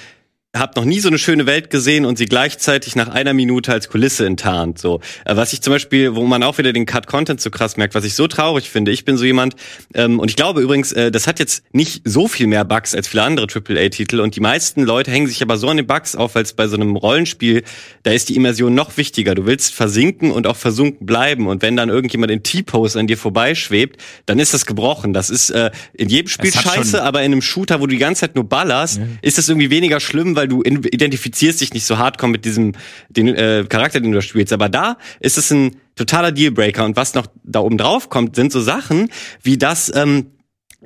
habe noch nie so eine schöne Welt gesehen und sie gleichzeitig nach einer Minute als Kulisse enttarnt. So, äh, was ich zum Beispiel, wo man auch wieder den Cut Content so krass merkt, was ich so traurig finde. Ich bin so jemand ähm, und ich glaube übrigens, äh, das hat jetzt nicht so viel mehr Bugs als viele andere AAA-Titel und die meisten Leute hängen sich aber so an den Bugs auf, es bei so einem Rollenspiel da ist die Immersion noch wichtiger. Du willst versinken und auch versunken bleiben und wenn dann irgendjemand in T-Pose an dir vorbeischwebt, dann ist das gebrochen. Das ist äh, in jedem Spiel scheiße, aber in einem Shooter, wo du die ganze Zeit nur ballerst, ja. ist das irgendwie weniger schlimm, weil weil du identifizierst dich nicht so hardcore mit diesem den äh, Charakter, den du spielst. Aber da ist es ein totaler Dealbreaker. Und was noch da oben drauf kommt, sind so Sachen wie das, ähm,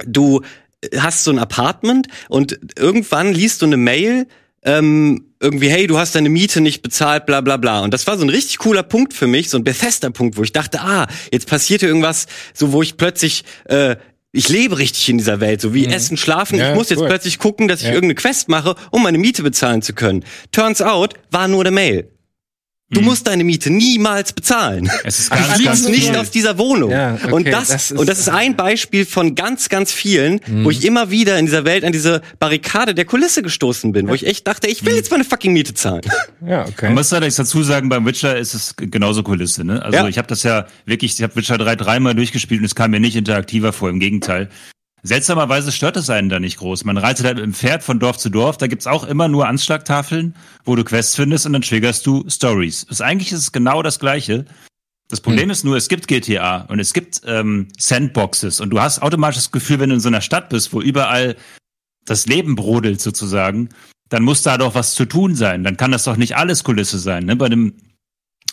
du hast so ein Apartment und irgendwann liest du eine Mail, ähm, irgendwie, hey, du hast deine Miete nicht bezahlt, bla bla bla. Und das war so ein richtig cooler Punkt für mich, so ein befester Punkt, wo ich dachte, ah, jetzt passiert hier irgendwas, so wo ich plötzlich äh, ich lebe richtig in dieser Welt, so wie mhm. Essen, Schlafen. Ja, ich muss jetzt cool. plötzlich gucken, dass ich ja. irgendeine Quest mache, um meine Miete bezahlen zu können. Turns out, war nur eine Mail. Du mhm. musst deine Miete niemals bezahlen. Es ist ganz, du fliegst nicht aus dieser Wohnung. Ja, okay, und das, das ist, und das ist ein Beispiel von ganz, ganz vielen, mhm. wo ich immer wieder in dieser Welt an diese Barrikade der Kulisse gestoßen bin, wo ich echt dachte, ich will mhm. jetzt meine fucking Miete zahlen. Ja, okay. Man muss allerdings dazu sagen, beim Witcher ist es genauso Kulisse. Ne? Also ja. ich habe das ja wirklich, ich habe Witcher 3 dreimal durchgespielt und es kam mir nicht interaktiver vor. Im Gegenteil seltsamerweise stört es einen da nicht groß. Man reitet halt mit dem Pferd von Dorf zu Dorf, da gibt's auch immer nur Anschlagtafeln, wo du Quests findest und dann triggerst du Stories. Das, eigentlich ist es genau das Gleiche. Das Problem hm. ist nur, es gibt GTA und es gibt ähm, Sandboxes und du hast automatisch das Gefühl, wenn du in so einer Stadt bist, wo überall das Leben brodelt sozusagen, dann muss da doch was zu tun sein. Dann kann das doch nicht alles Kulisse sein. Ne? Bei dem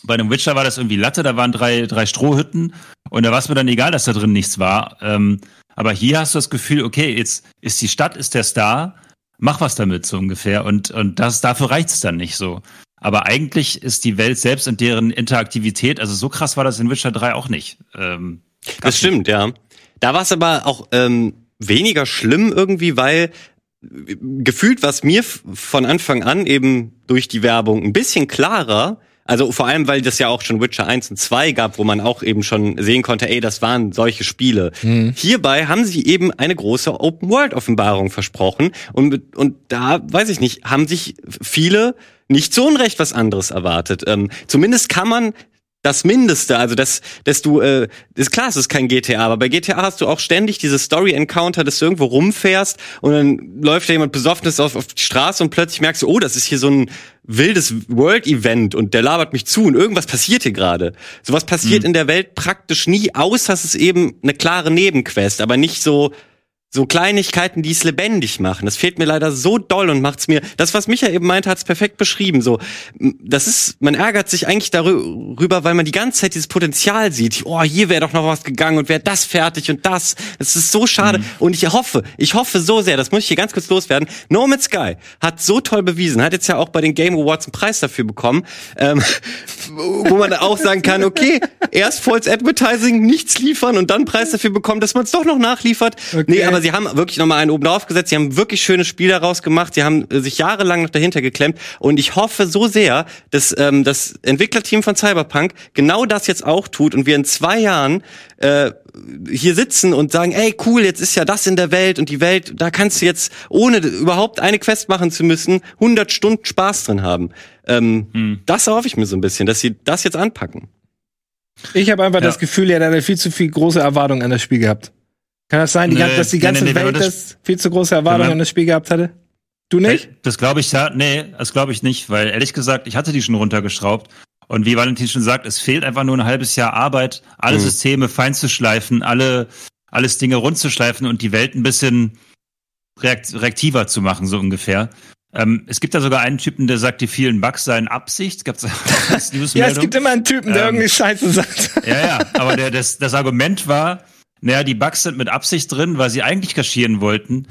bei dem Witcher war das irgendwie Latte, da waren drei, drei Strohhütten und da war es mir dann egal, dass da drin nichts war. Ähm, aber hier hast du das Gefühl, okay, jetzt ist die Stadt, ist der Star, mach was damit so ungefähr. Und, und das, dafür reicht es dann nicht so. Aber eigentlich ist die Welt selbst und deren Interaktivität, also so krass war das in Witcher 3 auch nicht. Ähm, das stimmt, ja. Da war es aber auch ähm, weniger schlimm irgendwie, weil gefühlt was mir von Anfang an eben durch die Werbung ein bisschen klarer, also vor allem, weil das ja auch schon Witcher 1 und 2 gab, wo man auch eben schon sehen konnte, ey, das waren solche Spiele. Mhm. Hierbei haben sie eben eine große Open-World-Offenbarung versprochen. Und, und da, weiß ich nicht, haben sich viele nicht zu Unrecht was anderes erwartet. Ähm, zumindest kann man das Mindeste, also das, dass du, äh, ist klar, es ist kein GTA, aber bei GTA hast du auch ständig diese Story-Encounter, dass du irgendwo rumfährst und dann läuft da jemand Besoffenes auf, auf die Straße und plötzlich merkst du, oh, das ist hier so ein wildes World-Event und der labert mich zu und irgendwas passiert hier gerade. Sowas passiert mhm. in der Welt praktisch nie, außer es ist eben eine klare Nebenquest, aber nicht so so Kleinigkeiten, die es lebendig machen. Das fehlt mir leider so doll und macht's mir, das, was Micha eben meinte, hat's perfekt beschrieben. So, das ist, man ärgert sich eigentlich darüber, weil man die ganze Zeit dieses Potenzial sieht. Oh, hier wäre doch noch was gegangen und wäre das fertig und das. Es ist so schade. Mhm. Und ich hoffe, ich hoffe so sehr, das muss ich hier ganz kurz loswerden. No Man's Sky hat so toll bewiesen, hat jetzt ja auch bei den Game Awards einen Preis dafür bekommen, ähm, wo man auch sagen kann, okay, erst False Advertising, nichts liefern und dann Preis dafür bekommen, dass man es doch noch nachliefert. Okay. Nee, aber sie haben wirklich nochmal einen oben drauf gesetzt. Sie haben wirklich schönes Spiel daraus gemacht. Sie haben äh, sich jahrelang noch dahinter geklemmt. Und ich hoffe so sehr, dass ähm, das Entwicklerteam von Cyberpunk genau das jetzt auch tut und wir in zwei Jahren äh, hier sitzen und sagen, ey, cool, jetzt ist ja das in der Welt und die Welt, da kannst du jetzt, ohne überhaupt eine Quest machen zu müssen, 100 Stunden Spaß drin haben. Ähm, hm. Das erhoffe ich mir so ein bisschen, dass sie das jetzt anpacken. Ich habe einfach ja. das Gefühl, er hat viel zu viel große Erwartungen an das Spiel gehabt. Kann das sein, die, nee, dass die ganze nee, nee, Welt das viel zu große Erwartungen an das Spiel gehabt hatte? Du nicht? Das glaube ich ja, nee, das glaube ich nicht, weil ehrlich gesagt, ich hatte die schon runtergeschraubt. Und wie Valentin schon sagt, es fehlt einfach nur ein halbes Jahr Arbeit, alle mhm. Systeme fein zu schleifen, alle, alles Dinge rund zu schleifen und die Welt ein bisschen reakt reaktiver zu machen, so ungefähr. Ähm, es gibt da sogar einen Typen, der sagt, die vielen Bugs seien Absicht. Gab's ja, es gibt immer einen Typen, der ähm, irgendwie Scheiße sagt. ja, ja, aber der, das, das Argument war, naja, die Bugs sind mit Absicht drin, weil sie eigentlich kaschieren wollten,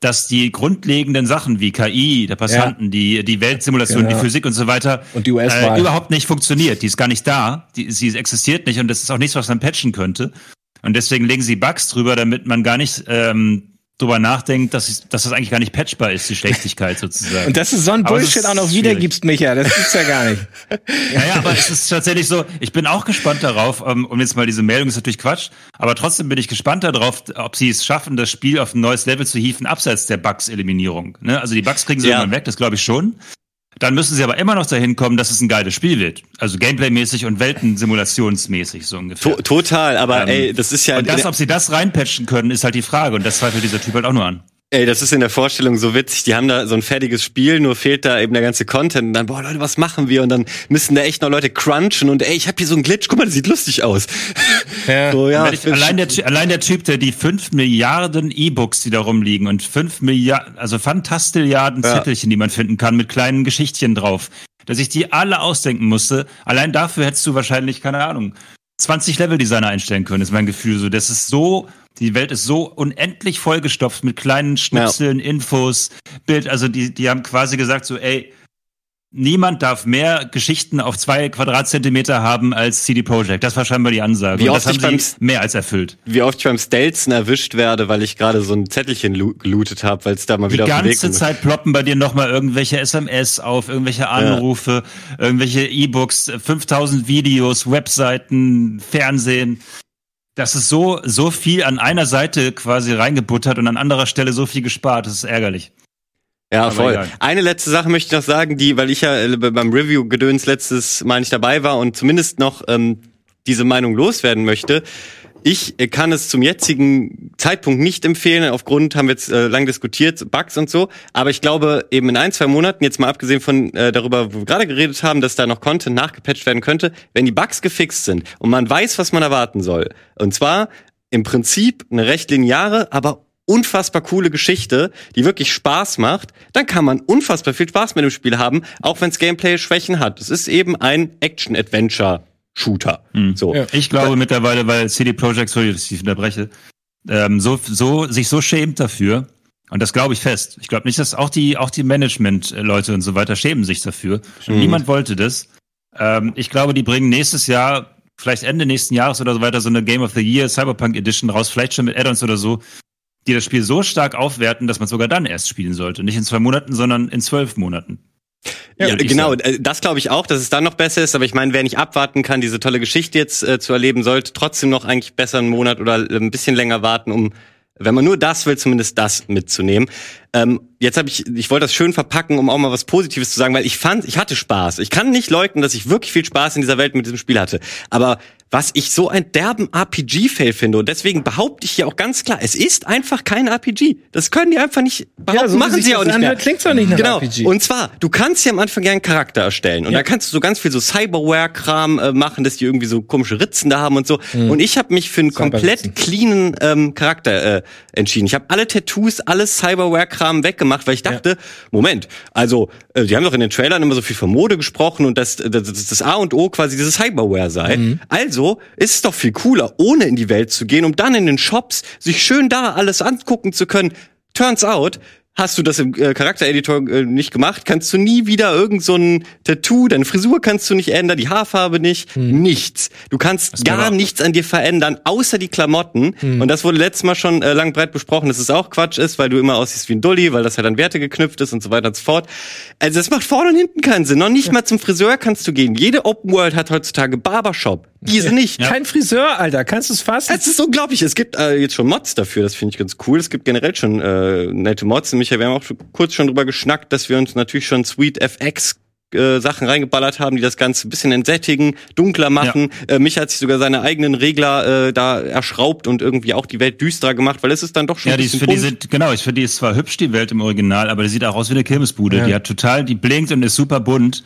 dass die grundlegenden Sachen wie KI der Passanten, ja. die, die Weltsimulation, genau. die Physik und so weiter und die US äh, überhaupt nicht funktioniert. Die ist gar nicht da, die, sie existiert nicht und das ist auch nichts, was man patchen könnte. Und deswegen legen sie Bugs drüber, damit man gar nicht ähm, drüber nachdenkt, dass, dass das eigentlich gar nicht patchbar ist, die Schlechtigkeit sozusagen. Und dass du so ein Bullshit auch noch wiedergibst, Micha, das gibt's ja gar nicht. Naja, aber es ist tatsächlich so, ich bin auch gespannt darauf, um, um jetzt mal diese Meldung ist natürlich Quatsch, aber trotzdem bin ich gespannt darauf, ob sie es schaffen, das Spiel auf ein neues Level zu hieven, abseits der Bugs-Eliminierung. Ne? Also die Bugs kriegen sie ja. irgendwann weg, das glaube ich schon. Dann müssen sie aber immer noch dahin kommen, dass es ein geiles Spiel wird. Also Gameplay-mäßig und Weltensimulationsmäßig so ungefähr. To total, aber ähm, ey, das ist ja. Und das, ob sie das reinpatchen können, ist halt die Frage. Und das zweifelt dieser Typ halt auch nur an. Ey, das ist in der Vorstellung so witzig. Die haben da so ein fertiges Spiel, nur fehlt da eben der ganze Content. Und dann, boah, Leute, was machen wir? Und dann müssen da echt noch Leute crunchen. Und ey, ich habe hier so einen Glitch. Guck mal, das sieht lustig aus. Ja. So, ja ich, allein, der, allein der Typ, der die fünf Milliarden E-Books, die da rumliegen und fünf Milliarden, also Fantastilliarden ja. Zettelchen, die man finden kann, mit kleinen Geschichtchen drauf, dass ich die alle ausdenken musste. Allein dafür hättest du wahrscheinlich, keine Ahnung, 20 Level-Designer einstellen können, ist mein Gefühl so. Das ist so die Welt ist so unendlich vollgestopft mit kleinen Schnipseln, ja. Infos, Bild. Also die, die haben quasi gesagt so, ey, niemand darf mehr Geschichten auf zwei Quadratzentimeter haben als CD Projekt. Das war scheinbar die Ansage. Wie oft das haben sie mehr als erfüllt. Wie oft ich beim Stelzen erwischt werde, weil ich gerade so ein Zettelchen gelootet habe, weil es da mal wieder die auf den Weg Die ganze Zeit ploppen bei dir nochmal irgendwelche SMS auf, irgendwelche Anrufe, ja. irgendwelche E-Books, 5000 Videos, Webseiten, Fernsehen das ist so, so viel an einer Seite quasi reingebuttert und an anderer Stelle so viel gespart. Das ist ärgerlich. Ja, voll. Eine letzte Sache möchte ich noch sagen, die, weil ich ja äh, beim Review-Gedöns letztes Mal nicht dabei war und zumindest noch ähm, diese Meinung loswerden möchte. Ich kann es zum jetzigen Zeitpunkt nicht empfehlen. Aufgrund haben wir jetzt äh, lang diskutiert, Bugs und so. Aber ich glaube, eben in ein, zwei Monaten, jetzt mal abgesehen von äh, darüber, wo wir gerade geredet haben, dass da noch Content nachgepatcht werden könnte, wenn die Bugs gefixt sind und man weiß, was man erwarten soll. Und zwar im Prinzip eine recht lineare, aber unfassbar coole Geschichte, die wirklich Spaß macht, dann kann man unfassbar viel Spaß mit dem Spiel haben, auch wenn es Gameplay-Schwächen hat. Es ist eben ein Action-Adventure. Shooter. Hm. So. Ja. Ich glaube weil, mittlerweile, weil CD Projekt, sorry, dass ich unterbreche, ähm, so, so, sich so schämt dafür, und das glaube ich fest. Ich glaube nicht, dass auch die, auch die Management-Leute und so weiter schämen sich dafür. Mhm. Niemand wollte das. Ähm, ich glaube, die bringen nächstes Jahr, vielleicht Ende nächsten Jahres oder so weiter, so eine Game of the Year Cyberpunk Edition raus, vielleicht schon mit Add-ons oder so, die das Spiel so stark aufwerten, dass man sogar dann erst spielen sollte. Nicht in zwei Monaten, sondern in zwölf Monaten. Ja, genau. Äh, das glaube ich auch, dass es dann noch besser ist, aber ich meine, wer nicht abwarten kann, diese tolle Geschichte jetzt äh, zu erleben, sollte trotzdem noch eigentlich besser einen Monat oder ein bisschen länger warten, um wenn man nur das will, zumindest das mitzunehmen. Ähm, jetzt habe ich, ich wollte das schön verpacken, um auch mal was Positives zu sagen, weil ich fand, ich hatte Spaß. Ich kann nicht leugnen, dass ich wirklich viel Spaß in dieser Welt mit diesem Spiel hatte. Aber was ich so ein derben RPG-Fail finde. Und deswegen behaupte ich hier auch ganz klar, es ist einfach kein RPG. Das können die einfach nicht behaupten. Ja, so machen sie auch nicht mehr. Klingt doch nicht nach genau. RPG. Und zwar, du kannst ja am Anfang gerne einen Charakter erstellen. Und ja. da kannst du so ganz viel so Cyberware-Kram äh, machen, dass die irgendwie so komische Ritzen da haben und so. Mhm. Und ich habe mich für einen komplett cleanen ähm, Charakter äh, entschieden. Ich habe alle Tattoos, alles Cyberware-Kram weggemacht, weil ich dachte, ja. Moment, also äh, die haben doch in den Trailern immer so viel von Mode gesprochen und dass, dass, dass das A und O quasi dieses Cyberware sei. Mhm. Also ist es doch viel cooler, ohne in die Welt zu gehen, um dann in den Shops sich schön da alles angucken zu können. Turns out, Hast du das im äh, Charaktereditor äh, nicht gemacht, kannst du nie wieder irgend so ein Tattoo, deine Frisur kannst du nicht ändern, die Haarfarbe nicht, hm. nichts. Du kannst gar nichts an dir verändern, außer die Klamotten. Hm. Und das wurde letztes Mal schon äh, lang breit besprochen, dass es auch Quatsch ist, weil du immer aussiehst wie ein Dulli, weil das halt an Werte geknüpft ist und so weiter und so fort. Also das macht vorne und hinten keinen Sinn. Noch nicht ja. mal zum Friseur kannst du gehen. Jede Open World hat heutzutage Barbershop. Diese nicht. Ja. Kein Friseur, Alter. Kannst du es fassen? Es ist unglaublich. Es gibt äh, jetzt schon Mods dafür. Das finde ich ganz cool. Es gibt generell schon äh, nette Mods. Und Michael, wir haben auch schon, kurz schon drüber geschnackt, dass wir uns natürlich schon Sweet FX äh, Sachen reingeballert haben, die das Ganze ein bisschen entsättigen, dunkler machen. Ja. Äh, mich hat sich sogar seine eigenen Regler äh, da erschraubt und irgendwie auch die Welt düsterer gemacht, weil es ist dann doch schon ja, die ist für diese, genau, ich finde die ist zwar hübsch die Welt im Original, aber die sieht auch aus wie eine Kirmesbude. Ja. Die hat total, die blinkt und ist super bunt.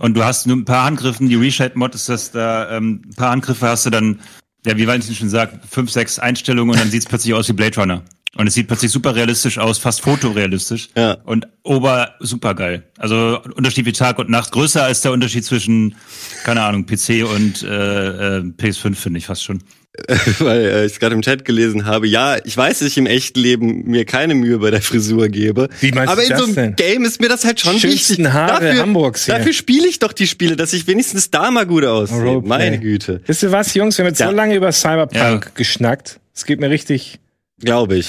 Und du hast nur ein paar Handgriffen, die Reshape-Mod ist das da, ähm, ein paar Handgriffe hast du dann, ja, wie Valentin schon sagt, fünf, sechs Einstellungen und dann sieht es plötzlich aus wie Blade Runner. Und es sieht plötzlich super realistisch aus, fast fotorealistisch. Ja. Und ober super geil. Also Unterschied wie Tag und Nacht. Größer als der Unterschied zwischen, keine Ahnung, PC und äh, äh, PS5, finde ich fast schon. weil äh, ich gerade im Chat gelesen habe, ja, ich weiß, dass ich im echten Leben mir keine Mühe bei der Frisur gebe. Wie meinst aber du in so einem denn? Game ist mir das halt schon Schönsten wichtig. Haare dafür, Hamburgs hier. dafür spiele ich doch die Spiele, dass ich wenigstens da mal gut aussehe. Meine Güte. Wisst ihr was, Jungs, wir haben jetzt ja. so lange über Cyberpunk ja. geschnackt. Es geht mir richtig Glaube ich.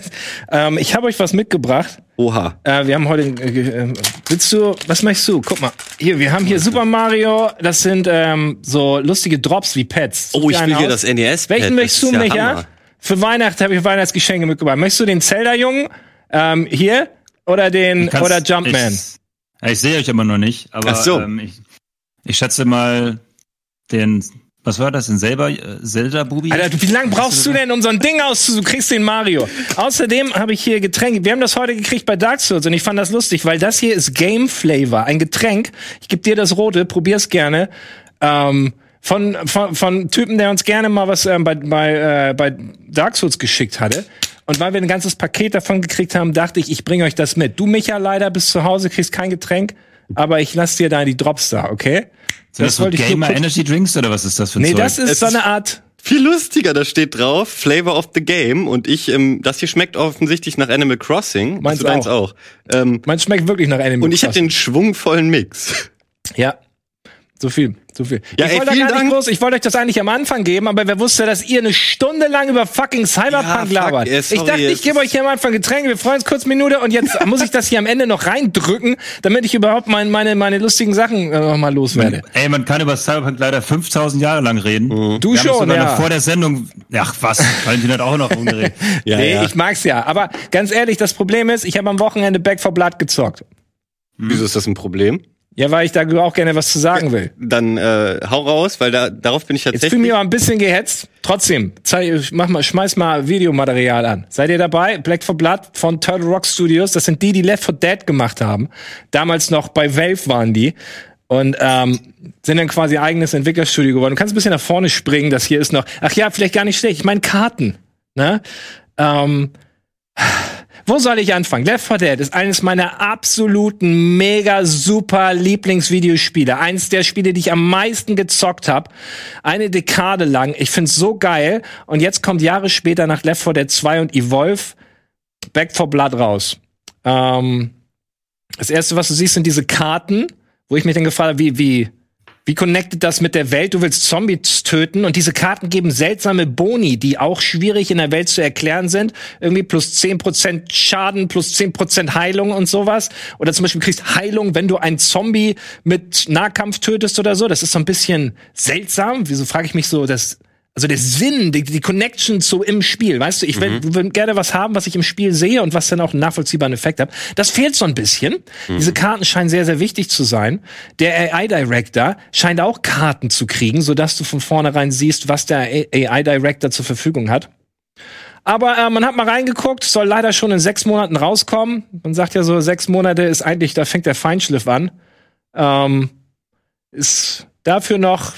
ähm, ich habe euch was mitgebracht. Oha. Äh, wir haben heute. Äh, willst du? Was möchtest du? Guck mal. Hier, wir haben hier Super Mario. Das sind ähm, so lustige Drops wie Pets. Oh, ich will hier das NES. Welchen möchtest du, ja Micha? Hammer. Für Weihnachten habe ich Weihnachtsgeschenke mitgebracht. Möchtest du den Zelda-Jungen ähm, hier oder den oder Jumpman? Ich, ich sehe euch immer noch nicht, aber Ach so. ähm, ich, ich schätze mal den was war das denn selber? Äh, Zelda-Bubi? Alter, wie lange brauchst du denn, um so ein Ding auszusuchen? Du kriegst den Mario. Außerdem habe ich hier Getränke. Wir haben das heute gekriegt bei Dark Souls und ich fand das lustig, weil das hier ist Game Flavor, ein Getränk. Ich gebe dir das rote, probier's gerne. Ähm, von, von, von Typen, der uns gerne mal was ähm, bei, bei, äh, bei Dark Souls geschickt hatte. Und weil wir ein ganzes Paket davon gekriegt haben, dachte ich, ich bringe euch das mit. Du, Micha, leider bis zu Hause, kriegst kein Getränk, aber ich lass dir da die Drops da, okay? Sind das, das so Gamer Energy Drinks oder was ist das für ein Nee, Zeug? das ist es so eine Art viel lustiger, da steht drauf Flavor of the Game und ich, ähm, das hier schmeckt offensichtlich nach Animal Crossing. Meins auch. auch. Ähm, Meins schmeckt wirklich nach Animal Crossing. Und ich habe den schwungvollen Mix. Ja, so viel. Zu viel. Ja, ich ey, wollte gar nicht groß, ich wollte euch das eigentlich am Anfang geben, aber wer wusste, dass ihr eine Stunde lang über fucking Cyberpunk ja, labert? Fuck, ich dachte, ich gebe euch hier am Anfang Getränke, wir freuen uns kurz Minute und jetzt muss ich das hier am Ende noch reindrücken, damit ich überhaupt mein, meine, meine lustigen Sachen äh, noch mal loswerde. Ey, man kann über Cyberpunk leider 5000 Jahre lang reden. Mhm. Du wir schon, ja. vor der Sendung, ach was, Valentin hat auch noch umgeredet. ja, nee, ja. ich mag's ja. Aber ganz ehrlich, das Problem ist, ich habe am Wochenende Back for Blood gezockt. Wieso ist das ein Problem? Ja, weil ich da auch gerne was zu sagen will. Dann äh, hau raus, weil da, darauf bin ich tatsächlich. Jetzt fühle ich mich mal ein bisschen gehetzt. Trotzdem, zeig, mach mal, schmeiß mal Videomaterial an. Seid ihr dabei? Black for Blood von Turtle Rock Studios. Das sind die, die Left 4 Dead gemacht haben. Damals noch bei Valve waren die. Und ähm, sind dann quasi eigenes Entwicklerstudio geworden. Du kannst ein bisschen nach vorne springen. Das hier ist noch. Ach ja, vielleicht gar nicht schlecht. Ich meine Karten. Ne? Ähm, wo soll ich anfangen? Left 4 Dead ist eines meiner absoluten mega super Lieblingsvideospiele. Eins der Spiele, die ich am meisten gezockt habe. Eine Dekade lang. Ich find's so geil. Und jetzt kommt Jahre später nach Left 4 Dead 2 und Evolve Back for Blood raus. Ähm, das erste, was du siehst, sind diese Karten, wo ich mich dann gefragt habe, wie, wie, wie connectet das mit der Welt? Du willst Zombies töten und diese Karten geben seltsame Boni, die auch schwierig in der Welt zu erklären sind. Irgendwie plus 10% Schaden, plus 10% Heilung und sowas. Oder zum Beispiel kriegst Heilung, wenn du einen Zombie mit Nahkampf tötest oder so. Das ist so ein bisschen seltsam. Wieso frage ich mich so, das also der Sinn, die, die Connection zu im Spiel, weißt du, ich will, mhm. will gerne was haben, was ich im Spiel sehe und was dann auch einen nachvollziehbaren Effekt hat. Das fehlt so ein bisschen. Mhm. Diese Karten scheinen sehr, sehr wichtig zu sein. Der AI Director scheint auch Karten zu kriegen, sodass du von vornherein siehst, was der AI Director zur Verfügung hat. Aber äh, man hat mal reingeguckt, soll leider schon in sechs Monaten rauskommen. Man sagt ja so, sechs Monate ist eigentlich, da fängt der Feinschliff an. Ähm, ist dafür noch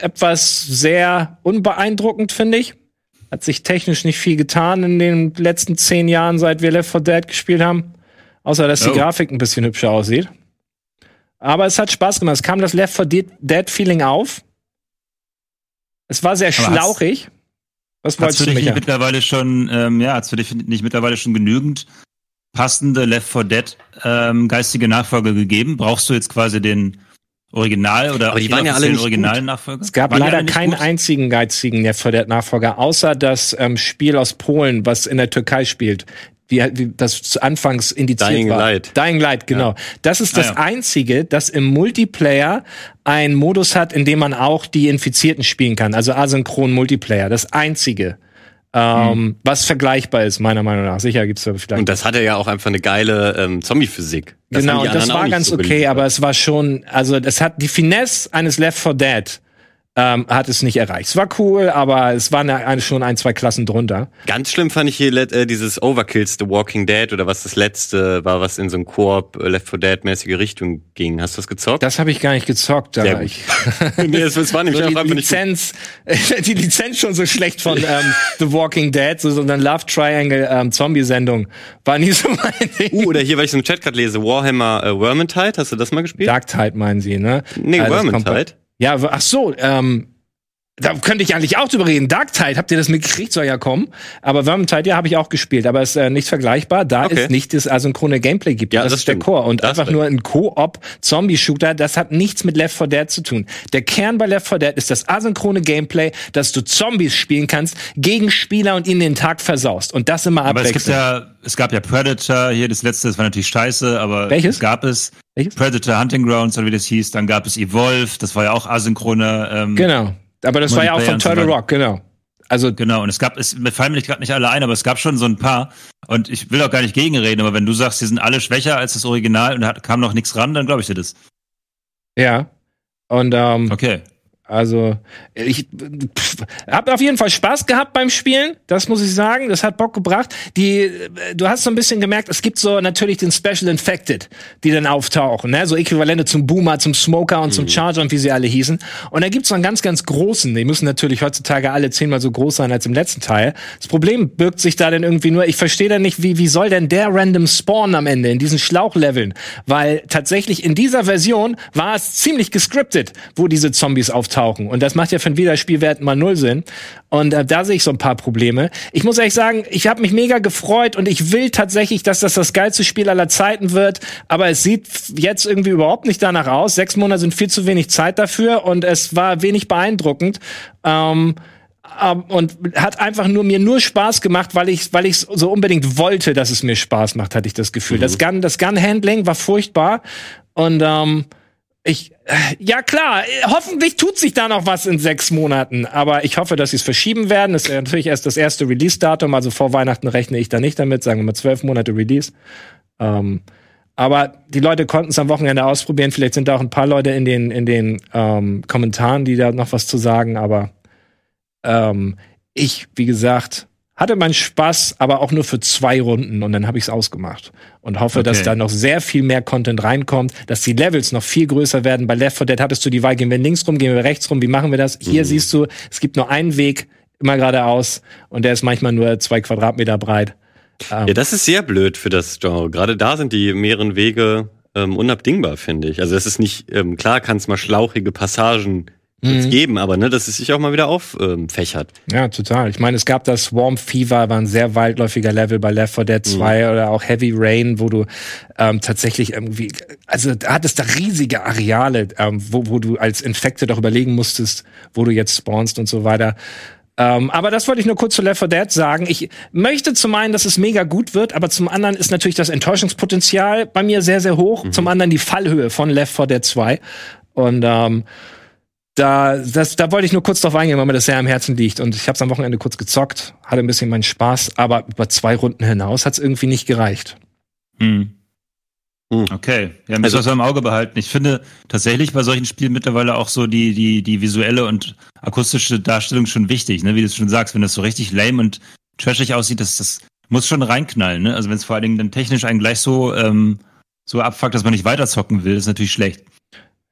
etwas sehr unbeeindruckend, finde ich. Hat sich technisch nicht viel getan in den letzten zehn Jahren, seit wir Left 4 Dead gespielt haben. Außer, dass oh. die Grafik ein bisschen hübscher aussieht. Aber es hat Spaß gemacht. Es kam das Left 4 Dead Feeling auf. Es war sehr Aber schlauchig. Was wolltest du, dich nicht mittlerweile schon, ähm, ja, hast du dich nicht mittlerweile schon genügend passende Left 4 Dead ähm, geistige Nachfolge gegeben? Brauchst du jetzt quasi den Original oder aber die waren ja alle nicht originalen Nachfolger? Es gab waren leider keinen gut? einzigen geizigen Nachfolger, außer das ähm, Spiel aus Polen, was in der Türkei spielt. Wie, wie das zu Anfangs indiziert Dying war. Light. Dying Light, genau. Ja. Das ist das ah, ja. einzige, das im Multiplayer einen Modus hat, in dem man auch die Infizierten spielen kann. Also asynchron Multiplayer. Das einzige. Ähm, mhm. Was vergleichbar ist, meiner Meinung nach. Sicher gibt's da vielleicht. Und das hatte ja auch einfach eine geile ähm, Zombie-Physik. Genau, das war ganz so okay, geliefert. aber es war schon, also das hat die Finesse eines Left 4 Dead ähm, hat es nicht erreicht. Es war cool, aber es waren eine, schon ein, zwei Klassen drunter. Ganz schlimm fand ich hier äh, dieses Overkills The Walking Dead oder was das letzte war, was in so ein Koop äh, Left 4 Dead mäßige Richtung ging. Hast du das gezockt? Das habe ich gar nicht gezockt. Sehr gut. Ich nee, es, es war nämlich so die Lizenz, die Lizenz schon so schlecht von ähm, The Walking Dead, so, so eine Love Triangle ähm, Zombie-Sendung war nie so mein Ding. Uh, oder hier, weil ich so im Chat gerade lese, Warhammer äh, Vermintide, hast du das mal gespielt? Darktide meinen sie, ne? Nee, also Vermintide. Ja, ach so, ähm, da könnte ich eigentlich auch drüber reden. Dark Tide, habt ihr das mitgekriegt? Soll ja kommen. Aber Vermintide, ja, habe ich auch gespielt. Aber es ist äh, nicht vergleichbar, da okay. es nicht das asynchrone Gameplay gibt. Ja, das, das ist der Core. Und das einfach nur ein Co-op-Zombie-Shooter, das hat nichts mit Left 4 Dead zu tun. Der Kern bei Left 4 Dead ist das asynchrone Gameplay, dass du Zombies spielen kannst gegen Spieler und ihnen den Tag versaust. Und das immer abwechselnd. Aber es gibt ja, es gab ja Predator, hier das letzte, das war natürlich scheiße, aber Welches? es gab es. Welches? Predator Hunting Grounds, oder wie das hieß. Dann gab es Evolve, das war ja auch asynchrone. Ähm, genau. Aber das war ja auch von Turtle Rock, genau. Also genau, und es gab, es mir fallen mir gerade nicht alle ein, aber es gab schon so ein paar. Und ich will auch gar nicht gegenreden, aber wenn du sagst, die sind alle schwächer als das Original und da kam noch nichts ran, dann glaube ich dir das. Ja. Und ähm, okay. Also ich habe auf jeden Fall Spaß gehabt beim Spielen, das muss ich sagen. Das hat Bock gebracht. Die, du hast so ein bisschen gemerkt, es gibt so natürlich den Special Infected, die dann auftauchen, ne? so Äquivalente zum Boomer, zum Smoker und mhm. zum Charger und wie sie alle hießen. Und da gibt's so einen ganz, ganz großen. Die müssen natürlich heutzutage alle zehnmal so groß sein als im letzten Teil. Das Problem birgt sich da dann irgendwie nur. Ich verstehe dann nicht, wie wie soll denn der random Spawn am Ende in diesen Schlauchleveln? Weil tatsächlich in dieser Version war es ziemlich gescriptet, wo diese Zombies auftauchen auftauchen. Und das macht ja für einen Wiederspielwert mal null Sinn. Und äh, da sehe ich so ein paar Probleme. Ich muss ehrlich sagen, ich habe mich mega gefreut und ich will tatsächlich, dass das das geilste Spiel aller Zeiten wird. Aber es sieht jetzt irgendwie überhaupt nicht danach aus. Sechs Monate sind viel zu wenig Zeit dafür und es war wenig beeindruckend. Ähm, und hat einfach nur mir nur Spaß gemacht, weil ich weil ich so unbedingt wollte, dass es mir Spaß macht, hatte ich das Gefühl. Mhm. Das Gun das Gun Handling war furchtbar und ähm, ich, ja klar, hoffentlich tut sich da noch was in sechs Monaten, aber ich hoffe, dass sie es verschieben werden. Das ist natürlich erst das erste Release-Datum, also vor Weihnachten rechne ich da nicht damit, sagen wir mal zwölf Monate Release. Ähm, Aber die Leute konnten es am Wochenende ausprobieren. Vielleicht sind da auch ein paar Leute in den, in den ähm, Kommentaren, die da noch was zu sagen. Aber ähm, ich, wie gesagt, hatte meinen Spaß, aber auch nur für zwei Runden und dann habe ich es ausgemacht und hoffe, okay. dass da noch sehr viel mehr Content reinkommt, dass die Levels noch viel größer werden. Bei Left 4 Dead hattest du die Wahl, gehen wir links rum, gehen wir rechts rum, wie machen wir das? Hier mhm. siehst du, es gibt nur einen Weg, immer geradeaus und der ist manchmal nur zwei Quadratmeter breit. Ähm, ja, das ist sehr blöd für das Genre. Gerade da sind die mehreren Wege ähm, unabdingbar, finde ich. Also es ist nicht, ähm, klar kann es mal schlauchige Passagen mhm. geben, aber ne, dass es sich auch mal wieder auffächert. Ähm, ja, total. Ich meine, es gab das Swarm Fever, war ein sehr weitläufiger Level bei Left 4 Dead 2 mhm. oder auch Heavy Rain, wo du ähm, tatsächlich irgendwie, also da hattest da riesige Areale, ähm, wo, wo du als Infekte doch überlegen musstest, wo du jetzt spawnst und so weiter. Ähm, aber das wollte ich nur kurz zu Left 4 Dead sagen. Ich möchte zum einen, dass es mega gut wird, aber zum anderen ist natürlich das Enttäuschungspotenzial bei mir sehr, sehr hoch. Mhm. Zum anderen die Fallhöhe von Left 4 Dead 2. Und ähm, da, das, da wollte ich nur kurz drauf eingehen, weil mir das sehr am Herzen liegt. Und ich habe es am Wochenende kurz gezockt, hatte ein bisschen meinen Spaß, aber über zwei Runden hinaus hat es irgendwie nicht gereicht. Hm. hm. Okay, ja, müssen also, wir im Auge behalten. Ich finde tatsächlich bei solchen Spielen mittlerweile auch so die, die, die visuelle und akustische Darstellung schon wichtig, ne? Wie du schon sagst, wenn das so richtig lame und trashig aussieht, das, das muss schon reinknallen, ne? Also wenn es vor allen Dingen dann technisch einen gleich so, ähm, so abfuckt, dass man nicht weiterzocken will, ist natürlich schlecht.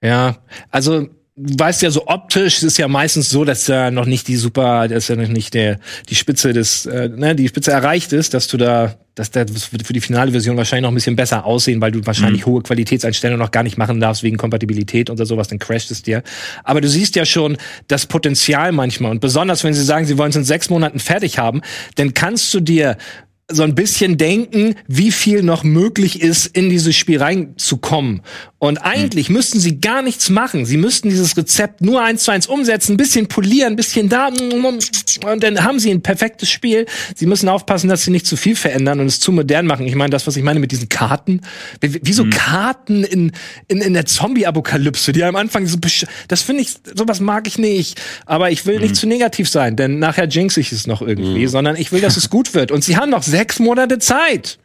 Ja, also weißt ja, so optisch ist ja meistens so, dass ja noch nicht die super, dass ja noch nicht der, die Spitze des, äh, ne, die Spitze erreicht ist, dass du da, dass der für die finale Version wahrscheinlich noch ein bisschen besser aussehen, weil du wahrscheinlich mhm. hohe Qualitätseinstellungen noch gar nicht machen darfst wegen Kompatibilität oder sowas, dann crasht es dir. Aber du siehst ja schon das Potenzial manchmal und besonders wenn sie sagen, sie wollen es in sechs Monaten fertig haben, dann kannst du dir so ein bisschen denken, wie viel noch möglich ist, in dieses Spiel reinzukommen. Und eigentlich hm. müssten sie gar nichts machen. Sie müssten dieses Rezept nur eins zu eins umsetzen, ein bisschen polieren, ein bisschen da, und dann haben sie ein perfektes Spiel. Sie müssen aufpassen, dass sie nicht zu viel verändern und es zu modern machen. Ich meine, das, was ich meine mit diesen Karten, wie, wie so hm. Karten in, in, in der Zombie-Apokalypse, die am Anfang so, das finde ich, sowas mag ich nicht. Aber ich will hm. nicht zu negativ sein, denn nachher jinx ich es noch irgendwie, hm. sondern ich will, dass es gut wird. Und sie haben noch sehr sechs Monate Zeit.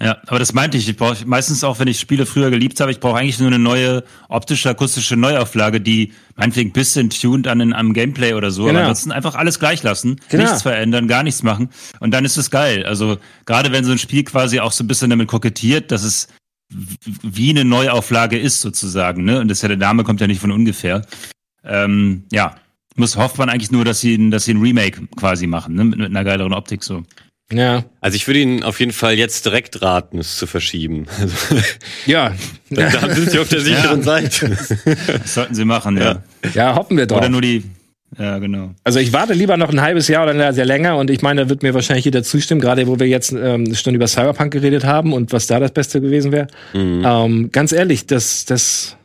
Ja, aber das meinte ich. Ich brauche meistens auch, wenn ich Spiele früher geliebt habe, ich brauche eigentlich nur eine neue optische, akustische Neuauflage, die meinetwegen ein bisschen tuned an einem Gameplay oder so. Genau. Aber ansonsten einfach alles gleich lassen, genau. nichts verändern, gar nichts machen. Und dann ist es geil. Also gerade wenn so ein Spiel quasi auch so ein bisschen damit kokettiert, dass es wie eine Neuauflage ist sozusagen. Ne? Und das ja der Name kommt ja nicht von ungefähr. Ähm, ja, muss hofft man eigentlich nur, dass sie, dass sie ein Remake quasi machen, ne? mit, mit einer geileren Optik so. Ja. Also ich würde Ihnen auf jeden Fall jetzt direkt raten, es zu verschieben. ja. da, da sind Sie auf der sicheren ja. Seite. Das sollten Sie machen, ja. Ja, hoffen wir doch. Oder nur die ja, genau. Also ich warte lieber noch ein halbes Jahr oder sehr länger und ich meine, da wird mir wahrscheinlich jeder zustimmen, gerade wo wir jetzt ähm, schon über Cyberpunk geredet haben und was da das Beste gewesen wäre. Mhm. Ähm, ganz ehrlich, das, das,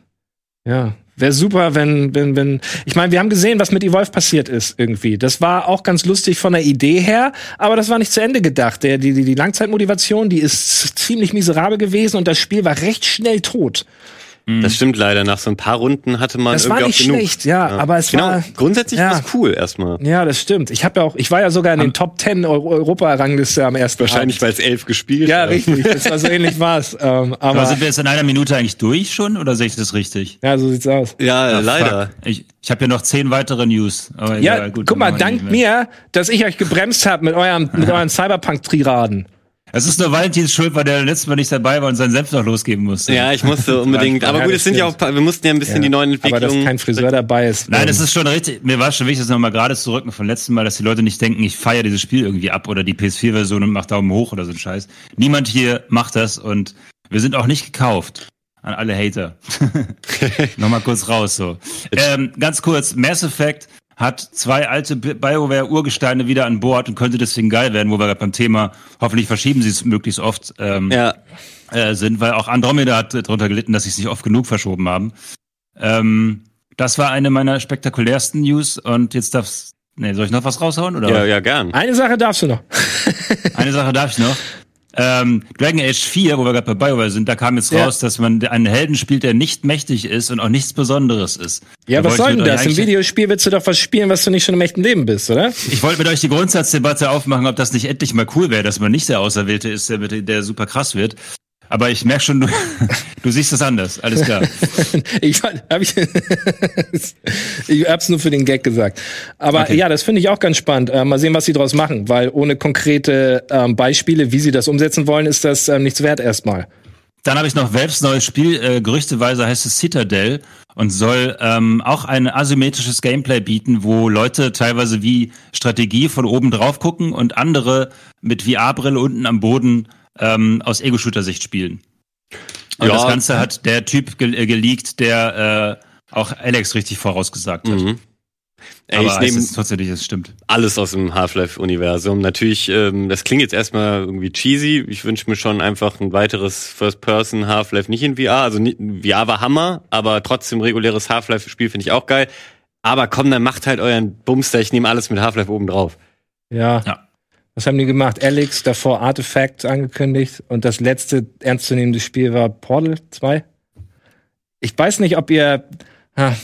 ja, Wäre super, wenn, wenn, wenn. Ich meine, wir haben gesehen, was mit Evolve passiert ist irgendwie. Das war auch ganz lustig von der Idee her, aber das war nicht zu Ende gedacht. Der, die, die Langzeitmotivation, die ist ziemlich miserabel gewesen und das Spiel war recht schnell tot. Mhm. Das stimmt leider. Nach so ein paar Runden hatte man das irgendwie war nicht auch genug. schlecht, ja, ja, aber es genau. war grundsätzlich ja. war es cool erstmal. Ja, das stimmt. Ich habe ja auch, ich war ja sogar in den Top 10 Euro Europa-Rangliste am ersten Wahrscheinlich, weil es elf gespielt Ja, richtig. Das war so ähnlich war's. Ähm, aber, aber sind wir jetzt in einer Minute eigentlich durch schon oder sehe ich das richtig? Ja, so sieht's aus. Ja, ja leider. Fuck. Ich, ich habe ja noch zehn weitere News. Aber ja, egal, gut, guck mal, dank mir, dass ich euch gebremst habe mit eurem mit euren Cyberpunk-Triraden. Es ist nur Valentins Schuld, weil der letztes Mal nicht dabei war und seinen Senf noch losgeben musste. Ja, ich musste unbedingt. aber gut, es sind ja auch, wir mussten ja ein bisschen ja, die neuen Entwicklungen. Aber dass kein Friseur dabei ist. Nein, das ist schon richtig. Mir war schon wichtig, das nochmal gerade zurück von letzten Mal, dass die Leute nicht denken, ich feiere dieses Spiel irgendwie ab oder die PS4-Version und mach Daumen hoch oder so ein Scheiß. Niemand hier macht das und wir sind auch nicht gekauft. An alle Hater. nochmal kurz raus, so. Ähm, ganz kurz, Mass Effect hat zwei alte BioWare-Urgesteine wieder an Bord und könnte deswegen geil werden, wo wir gerade beim Thema, hoffentlich verschieben sie es möglichst oft, ähm, ja. äh, sind, weil auch Andromeda hat darunter gelitten, dass sie es nicht oft genug verschoben haben. Ähm, das war eine meiner spektakulärsten News und jetzt darf's Nee, soll ich noch was raushauen? Oder? Ja, ja, gern. Eine Sache darfst du noch. Eine Sache darf ich noch. Ähm, Dragon Age 4, wo wir gerade bei BioWare sind, da kam jetzt ja. raus, dass man einen Helden spielt, der nicht mächtig ist und auch nichts Besonderes ist. Ja, da was soll denn das? Im Videospiel willst du doch was spielen, was du nicht schon im echten Leben bist, oder? Ich wollte mit euch die Grundsatzdebatte aufmachen, ob das nicht endlich mal cool wäre, dass man nicht der Auserwählte ist, der, der super krass wird. Aber ich merke schon, du, du siehst das anders. Alles klar. ich hab ich, ich hab's nur für den Gag gesagt. Aber okay. ja, das finde ich auch ganz spannend. Äh, mal sehen, was sie daraus machen, weil ohne konkrete ähm, Beispiele, wie sie das umsetzen wollen, ist das ähm, nichts wert erstmal. Dann habe ich noch Valves neues Spiel, äh, gerüchteweise heißt es Citadel und soll ähm, auch ein asymmetrisches Gameplay bieten, wo Leute teilweise wie Strategie von oben drauf gucken und andere mit VR-Brille unten am Boden ähm, aus Ego-Shooter-Sicht spielen. Und ja. das Ganze hat der Typ ge äh, geleakt, der äh, auch Alex richtig vorausgesagt hat. Mhm. Ey, Aber ich nehme tatsächlich, es stimmt. Alles aus dem Half-Life-Universum. Natürlich, ähm, das klingt jetzt erstmal irgendwie cheesy. Ich wünsche mir schon einfach ein weiteres First-Person Half-Life nicht in VR. Also VR war Hammer, aber trotzdem reguläres Half-Life-Spiel finde ich auch geil. Aber komm, dann macht halt euren Bumster. Ich nehme alles mit Half-Life oben drauf. Ja. ja. Was haben die gemacht? Alex, davor Artifacts angekündigt und das letzte ernstzunehmende Spiel war Portal 2. Ich weiß nicht, ob ihr. Ha.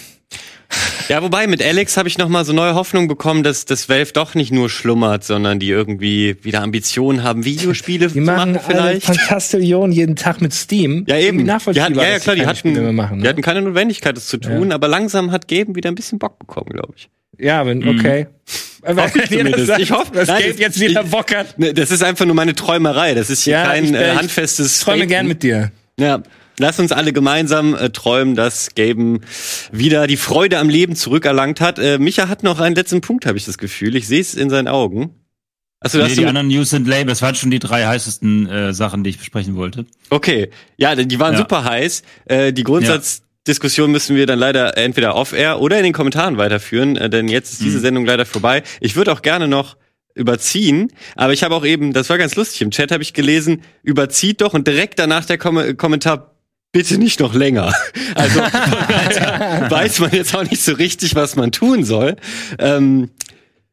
Ja, wobei mit Alex habe ich noch mal so neue Hoffnung bekommen, dass das Valve doch nicht nur schlummert, sondern die irgendwie wieder Ambitionen haben, Videospiele die zu machen. vielleicht. Fantastillion jeden Tag mit Steam. Ja eben. Die hatten, ja, ja klar, die hatten, machen, ne? die hatten keine Notwendigkeit, das zu tun, ja. aber langsam hat Gaben wieder ein bisschen Bock bekommen, glaube ich. Ja, wenn, okay. Mhm. Ich, ich hoffe, dass Gabe jetzt wieder Bock hat. Ne, das ist einfach nur meine Träumerei. Das ist hier ja, kein ich, äh, handfestes. Ich träume Statement. gern mit dir. Ja. Lass uns alle gemeinsam äh, träumen, dass Gaben wieder die Freude am Leben zurückerlangt hat. Äh, Micha hat noch einen letzten Punkt, habe ich das Gefühl. Ich sehe es in seinen Augen. Achso, nee, die anderen News sind lame. Das waren schon die drei heißesten äh, Sachen, die ich besprechen wollte. Okay, ja, die waren ja. super heiß. Äh, die Grundsatz Diskussion müssen wir dann leider entweder off-air oder in den Kommentaren weiterführen, äh, denn jetzt ist diese mhm. Sendung leider vorbei. Ich würde auch gerne noch überziehen, aber ich habe auch eben, das war ganz lustig, im Chat habe ich gelesen, überzieht doch und direkt danach der Kom Kommentar, bitte nicht noch länger. Also weiß man jetzt auch nicht so richtig, was man tun soll. Ähm,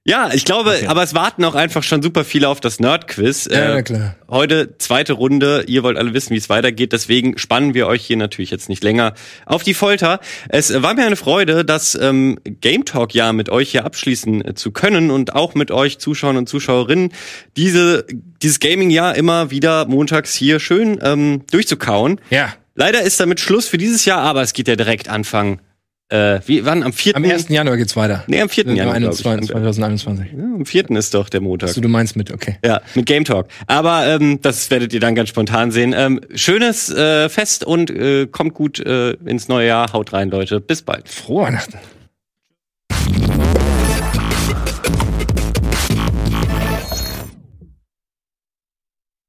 ja, ich glaube, okay. aber es warten auch einfach schon super viele auf das Nerd-Quiz. Ja, äh, klar. Heute zweite Runde. Ihr wollt alle wissen, wie es weitergeht. Deswegen spannen wir euch hier natürlich jetzt nicht länger auf die Folter. Es war mir eine Freude, das ähm, Game Talk ja mit euch hier abschließen äh, zu können und auch mit euch Zuschauern und Zuschauerinnen diese dieses Gaming-Jahr immer wieder montags hier schön ähm, durchzukauen. Ja. Leider ist damit Schluss für dieses Jahr, aber es geht ja direkt Anfang äh, wie, wann? Am 4. Am 1. Januar geht's weiter. Nee, am 4. Äh, Januar. 21, 2021. Ja, am 4. ist doch der Montag. So, du meinst mit, okay. Ja, mit Game Talk. Aber ähm, das werdet ihr dann ganz spontan sehen. Ähm, schönes äh, Fest und äh, kommt gut äh, ins neue Jahr. Haut rein, Leute. Bis bald. Frohe Weihnachten.